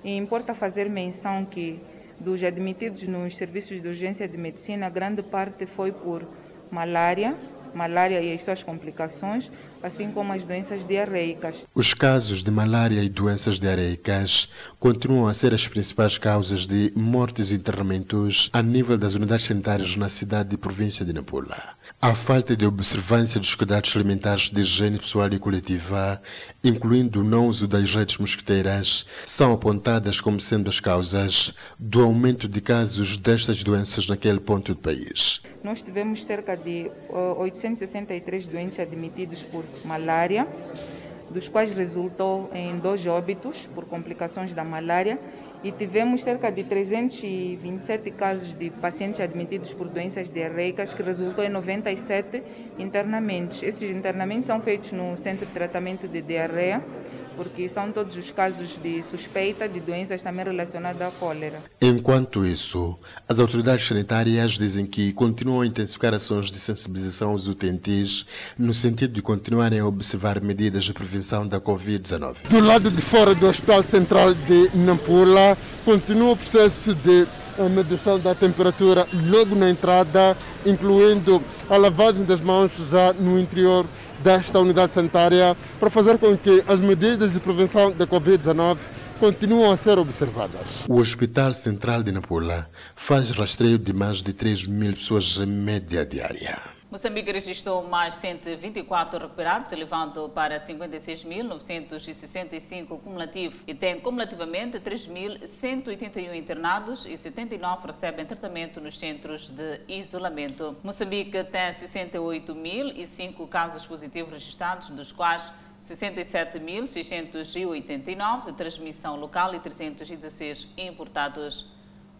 E importa fazer menção que dos admitidos nos serviços de urgência de medicina, grande parte foi por malária, malária e as suas complicações, assim como as doenças diarreicas. Os casos de malária e doenças diarreicas continuam a ser as principais causas de mortes e internamentos a nível das unidades sanitárias na cidade e província de Nampula. A falta de observância dos cuidados alimentares de higiene pessoal e coletiva, incluindo o não uso das redes mosquiteiras, são apontadas como sendo as causas do aumento de casos destas doenças naquele ponto do país. Nós tivemos cerca de uh, 863 doentes admitidos por malária, dos quais resultou em dois óbitos por complicações da malária e tivemos cerca de 327 casos de pacientes admitidos por doenças diarreicas, que resultou em 97 internamentos. Esses internamentos são feitos no Centro de Tratamento de Diarreia, porque são todos os casos de suspeita de doenças também relacionadas à cólera. Enquanto isso, as autoridades sanitárias dizem que continuam a intensificar ações de sensibilização aos utentes no sentido de continuarem a observar medidas de prevenção da Covid-19. Do lado de fora do Hospital Central de Nampula, continua o processo de medição da temperatura logo na entrada, incluindo a lavagem das mãos já no interior desta unidade sanitária, para fazer com que as medidas de prevenção da Covid-19 continuam a ser observadas. O Hospital Central de Nampula faz rastreio de mais de 3 mil pessoas em média diária. Moçambique registrou mais 124 recuperados, elevando para 56.965 cumulativo e tem cumulativamente 3.181 internados e 79 recebem tratamento nos centros de isolamento. Moçambique tem 68.005 casos positivos registrados, dos quais 67.689 de transmissão local e 316 importados.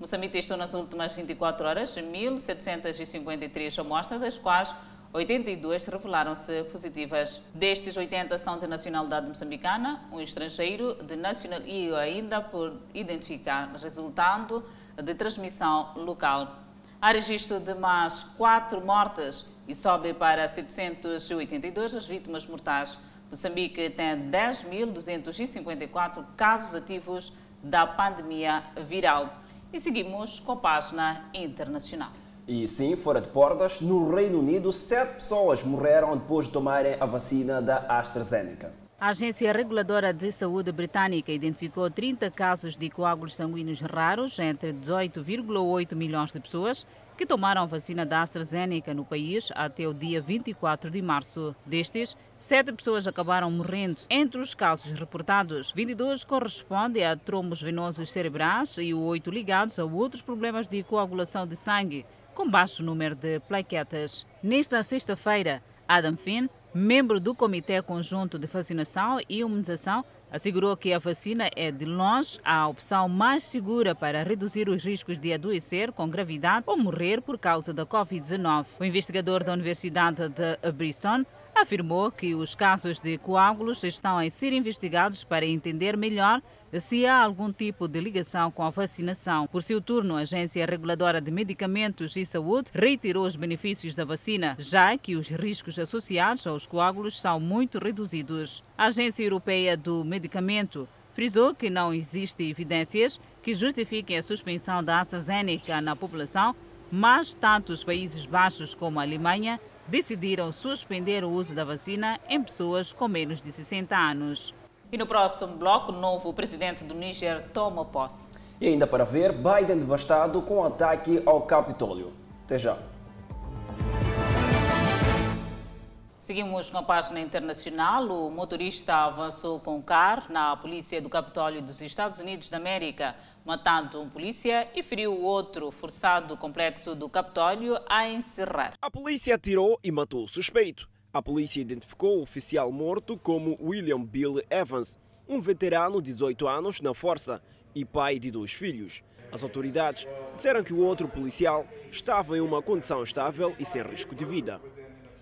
Moçambique testou nas últimas 24 horas 1.753 amostras, das quais 82 revelaram-se positivas. Destes, 80 são de nacionalidade moçambicana, um estrangeiro de nacional e ainda por identificar, resultando de transmissão local. Há registro de mais 4 mortes e sobe para 782 as vítimas mortais. Moçambique tem 10.254 casos ativos da pandemia viral. E seguimos com a página internacional. E sim, fora de portas, no Reino Unido, sete pessoas morreram depois de tomarem a vacina da AstraZeneca. A Agência Reguladora de Saúde Britânica identificou 30 casos de coágulos sanguíneos raros entre 18,8 milhões de pessoas que tomaram a vacina da AstraZeneca no país até o dia 24 de março. Destes, sete pessoas acabaram morrendo. Entre os casos reportados, 22 correspondem a trombos venosos cerebrais e oito ligados a outros problemas de coagulação de sangue, com baixo número de plaquetas. Nesta sexta-feira, Adam Finn, membro do Comitê Conjunto de Vacinação e Imunização, assegurou que a vacina é, de longe, a opção mais segura para reduzir os riscos de adoecer com gravidade ou morrer por causa da Covid-19. O investigador da Universidade de Bristol afirmou que os casos de coágulos estão a ser investigados para entender melhor se há algum tipo de ligação com a vacinação. Por seu turno, a Agência Reguladora de Medicamentos e Saúde reiterou os benefícios da vacina, já que os riscos associados aos coágulos são muito reduzidos. A Agência Europeia do Medicamento frisou que não existem evidências que justifiquem a suspensão da AstraZeneca na população, mas tanto os Países Baixos como a Alemanha decidiram suspender o uso da vacina em pessoas com menos de 60 anos. E no próximo bloco, o novo presidente do Níger toma posse. E ainda para ver, Biden devastado com ataque ao Capitólio. Até já. Seguimos com a página internacional. O motorista avançou com o carro na polícia do Capitólio dos Estados Unidos da América, matando um polícia e feriu o outro, forçado o complexo do Capitólio a encerrar. A polícia atirou e matou o suspeito. A polícia identificou o oficial morto como William Bill Evans, um veterano de 18 anos na força e pai de dois filhos. As autoridades disseram que o outro policial estava em uma condição estável e sem risco de vida.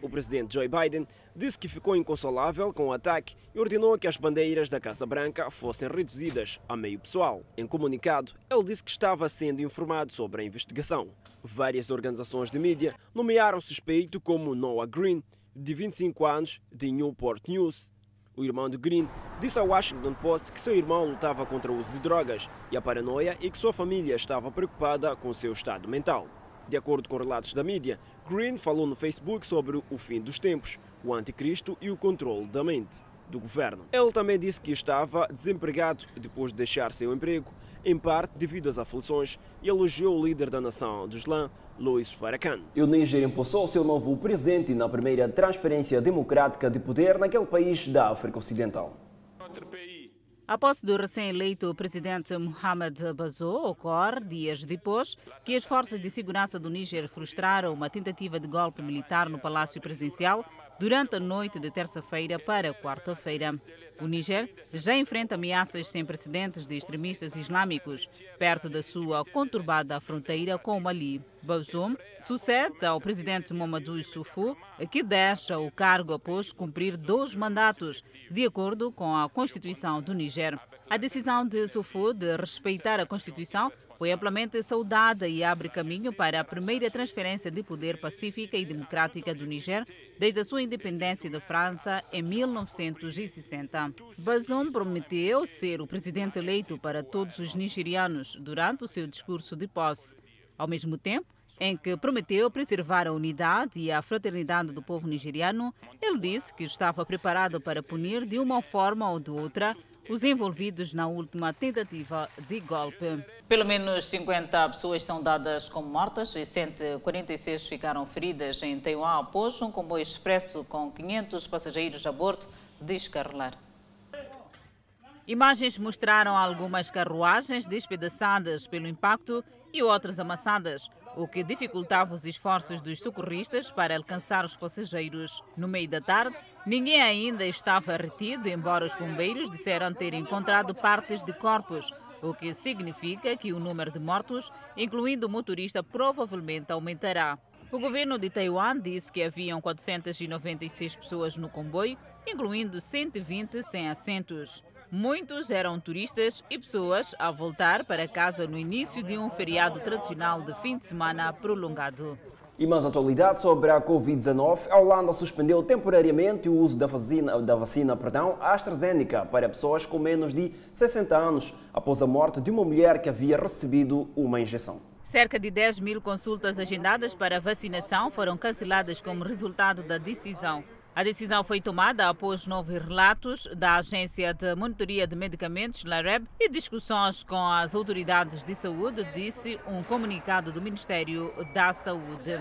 O presidente Joe Biden disse que ficou inconsolável com o ataque e ordenou que as bandeiras da Casa Branca fossem reduzidas a meio pessoal. Em comunicado, ele disse que estava sendo informado sobre a investigação. Várias organizações de mídia nomearam o suspeito como Noah Green, de 25 anos, de Newport News. O irmão de Green disse ao Washington Post que seu irmão lutava contra o uso de drogas e a paranoia e que sua família estava preocupada com seu estado mental. De acordo com relatos da mídia, Green falou no Facebook sobre o fim dos tempos, o anticristo e o controle da mente do governo. Ele também disse que estava desempregado depois de deixar seu emprego, em parte devido às aflições, e elogiou o líder da nação do Islã, Luiz Farrakhan. O Níger impulsou seu novo presidente na primeira transferência democrática de poder naquele país da África Ocidental. A posse do recém-eleito presidente Mohamed Bazoum ocorre dias depois que as forças de segurança do Níger frustraram uma tentativa de golpe militar no Palácio Presidencial durante a noite de terça-feira para quarta-feira. O Níger já enfrenta ameaças sem precedentes de extremistas islâmicos perto da sua conturbada fronteira com o Mali. Bazoum sucede ao presidente Mamadou Issoufou, que deixa o cargo após cumprir dois mandatos, de acordo com a Constituição do Níger. A decisão de Issoufou de respeitar a Constituição foi amplamente saudada e abre caminho para a primeira transferência de poder pacífica e democrática do Níger desde a sua independência da França em 1960. Bazoum prometeu ser o presidente eleito para todos os nigerianos durante o seu discurso de posse. Ao mesmo tempo, em que prometeu preservar a unidade e a fraternidade do povo nigeriano, ele disse que estava preparado para punir de uma forma ou de outra os envolvidos na última tentativa de golpe. Pelo menos 50 pessoas são dadas como mortas e 146 ficaram feridas em Taiwan após um comboio expresso com 500 passageiros a bordo descarrilar. Imagens mostraram algumas carruagens despedaçadas pelo impacto e outras amassadas, o que dificultava os esforços dos socorristas para alcançar os passageiros. No meio da tarde, ninguém ainda estava retido, embora os bombeiros disseram ter encontrado partes de corpos, o que significa que o número de mortos, incluindo o motorista, provavelmente aumentará. O governo de Taiwan disse que haviam 496 pessoas no comboio, incluindo 120 sem assentos. Muitos eram turistas e pessoas a voltar para casa no início de um feriado tradicional de fim de semana prolongado. E mais atualidade sobre a Covid-19, a Holanda suspendeu temporariamente o uso da vacina, da vacina perdão, AstraZeneca para pessoas com menos de 60 anos, após a morte de uma mulher que havia recebido uma injeção. Cerca de 10 mil consultas agendadas para vacinação foram canceladas como resultado da decisão. A decisão foi tomada após novos relatos da Agência de Monitoria de Medicamentos, LAREB, e discussões com as autoridades de saúde, disse um comunicado do Ministério da Saúde.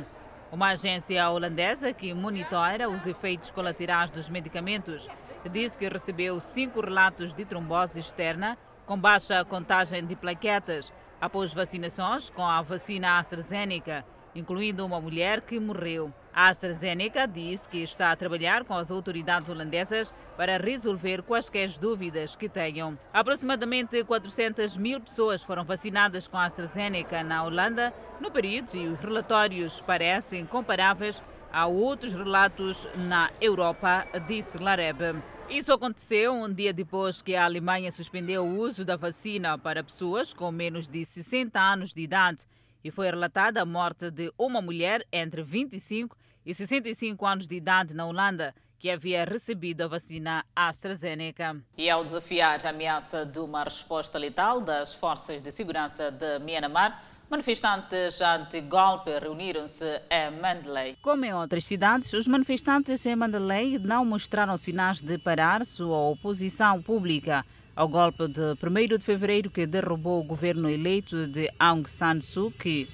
Uma agência holandesa que monitora os efeitos colaterais dos medicamentos disse que recebeu cinco relatos de trombose externa com baixa contagem de plaquetas após vacinações com a vacina AstraZeneca, incluindo uma mulher que morreu. A AstraZeneca diz que está a trabalhar com as autoridades holandesas para resolver quaisquer dúvidas que tenham. Aproximadamente 400 mil pessoas foram vacinadas com a AstraZeneca na Holanda no período e os relatórios parecem comparáveis a outros relatos na Europa, disse Lareb. Isso aconteceu um dia depois que a Alemanha suspendeu o uso da vacina para pessoas com menos de 60 anos de idade e foi relatada a morte de uma mulher entre 25 e 65 anos de idade na Holanda que havia recebido a vacina AstraZeneca. E ao desafiar a ameaça de uma resposta letal das forças de segurança de Myanmar, Manifestantes anti-golpe reuniram-se em Mandalay. Como em outras cidades, os manifestantes em Mandalay não mostraram sinais de parar sua oposição pública ao golpe de 1 de fevereiro que derrubou o governo eleito de Aung San Suu Kyi.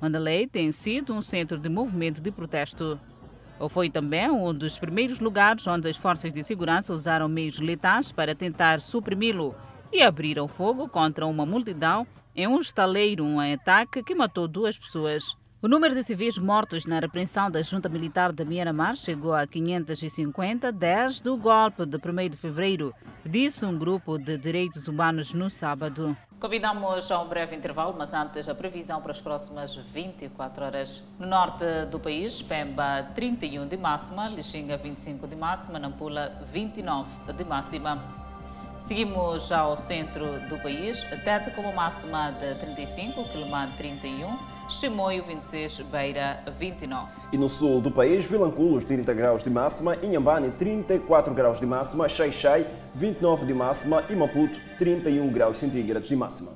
Mandalay tem sido um centro de movimento de protesto. Foi também um dos primeiros lugares onde as forças de segurança usaram meios letais para tentar suprimi-lo e abriram fogo contra uma multidão em um estaleiro, um ataque que matou duas pessoas. O número de civis mortos na repressão da junta militar de Myanmar chegou a 550 desde o golpe de 1 de fevereiro, disse um grupo de direitos humanos no sábado. Convidamos a um breve intervalo, mas antes a previsão para as próximas 24 horas. No norte do país, Pemba 31 de máxima, Lixinga 25 de máxima, Nampula 29 de máxima. Seguimos ao centro do país, Tete como máxima de 35, Quilimane 31, Chimoio 26, Beira 29. E no sul do país, Vilanculos 30 graus de máxima, Inhambane 34 graus de máxima, Xai-Xai 29 de máxima e Maputo 31 graus centígrados de máxima.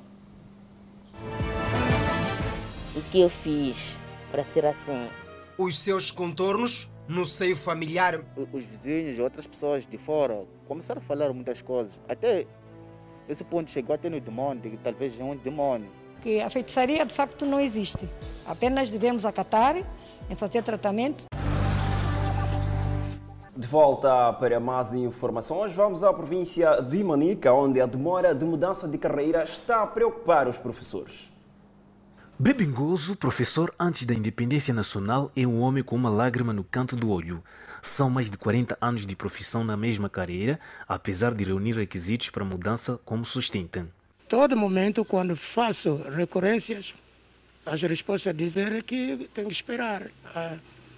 O que eu fiz para ser assim? Os seus contornos no seio familiar. Os vizinhos, outras pessoas de fora, começaram a falar muitas coisas. Até esse ponto chegou até no demônio, que talvez é um demônio. Que a feitiçaria de facto não existe. Apenas devemos acatar em fazer tratamento. De volta para mais informações, vamos à província de Manica, onde a demora de mudança de carreira está a preocupar os professores. Bebingoso, professor antes da independência nacional, é um homem com uma lágrima no canto do olho. São mais de 40 anos de profissão na mesma carreira, apesar de reunir requisitos para mudança como sustenta. Todo momento, quando faço recorrências, as respostas dizem que tem que esperar. Ah,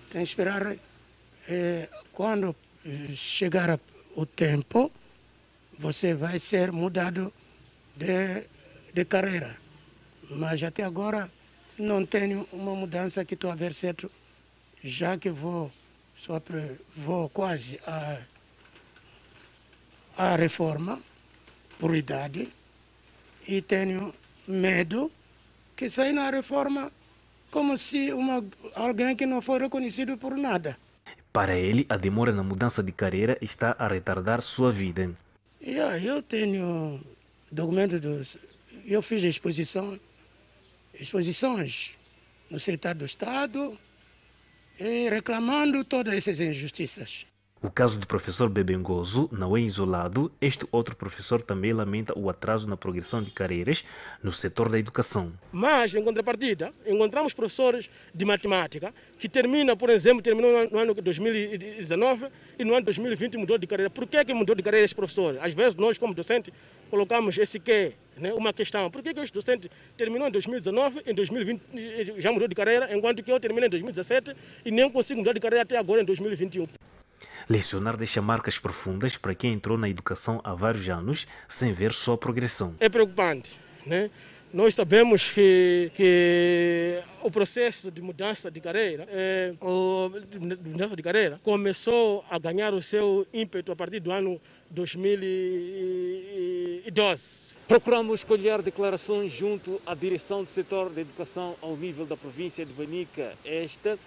tem que esperar. Eh, quando eh, chegar o tempo, você vai ser mudado de, de carreira mas até agora não tenho uma mudança que estou a ver certo, já que vou, só vou quase a, a reforma por idade e tenho medo que saia na reforma como se uma, alguém que não foi reconhecido por nada. Para ele, a demora na mudança de carreira está a retardar sua vida. Yeah, eu tenho documentos dos. Eu fiz exposição exposições no setor do Estado e reclamando todas essas injustiças. O caso do professor Bebengozo não é isolado. Este outro professor também lamenta o atraso na progressão de carreiras no setor da educação. Mas, em contrapartida, encontramos professores de matemática que termina, por exemplo, terminou no ano 2019 e no ano 2020 mudou de carreira. Por que, que mudou de carreira esse professor? Às vezes nós, como docente, colocamos esse que, né, uma questão. Por que, que este docente terminou em 2019, em 2020 já mudou de carreira, enquanto que eu terminei em 2017 e nem consigo mudar de carreira até agora em 2021? Lecionar deixa marcas profundas para quem entrou na educação há vários anos sem ver sua progressão. É preocupante, né? Nós sabemos que, que o processo de mudança de carreira, é, o, de mudança de carreira começou a ganhar o seu ímpeto a partir do ano 2012. Procuramos colher declarações junto à direção do setor da educação ao nível da província de Banica. Esta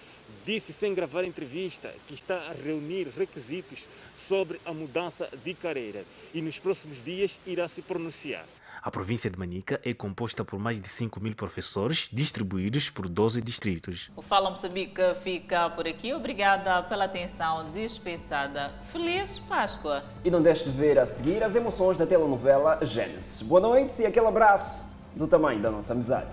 disse sem gravar entrevista que está a reunir requisitos sobre a mudança de carreira e nos próximos dias irá se pronunciar. A província de Manica é composta por mais de 5 mil professores distribuídos por 12 distritos. O Fala Moçambique fica por aqui. Obrigada pela atenção dispensada. Feliz Páscoa! E não deixe de ver a seguir as emoções da telenovela Gênesis. Boa noite e aquele abraço do tamanho da nossa amizade.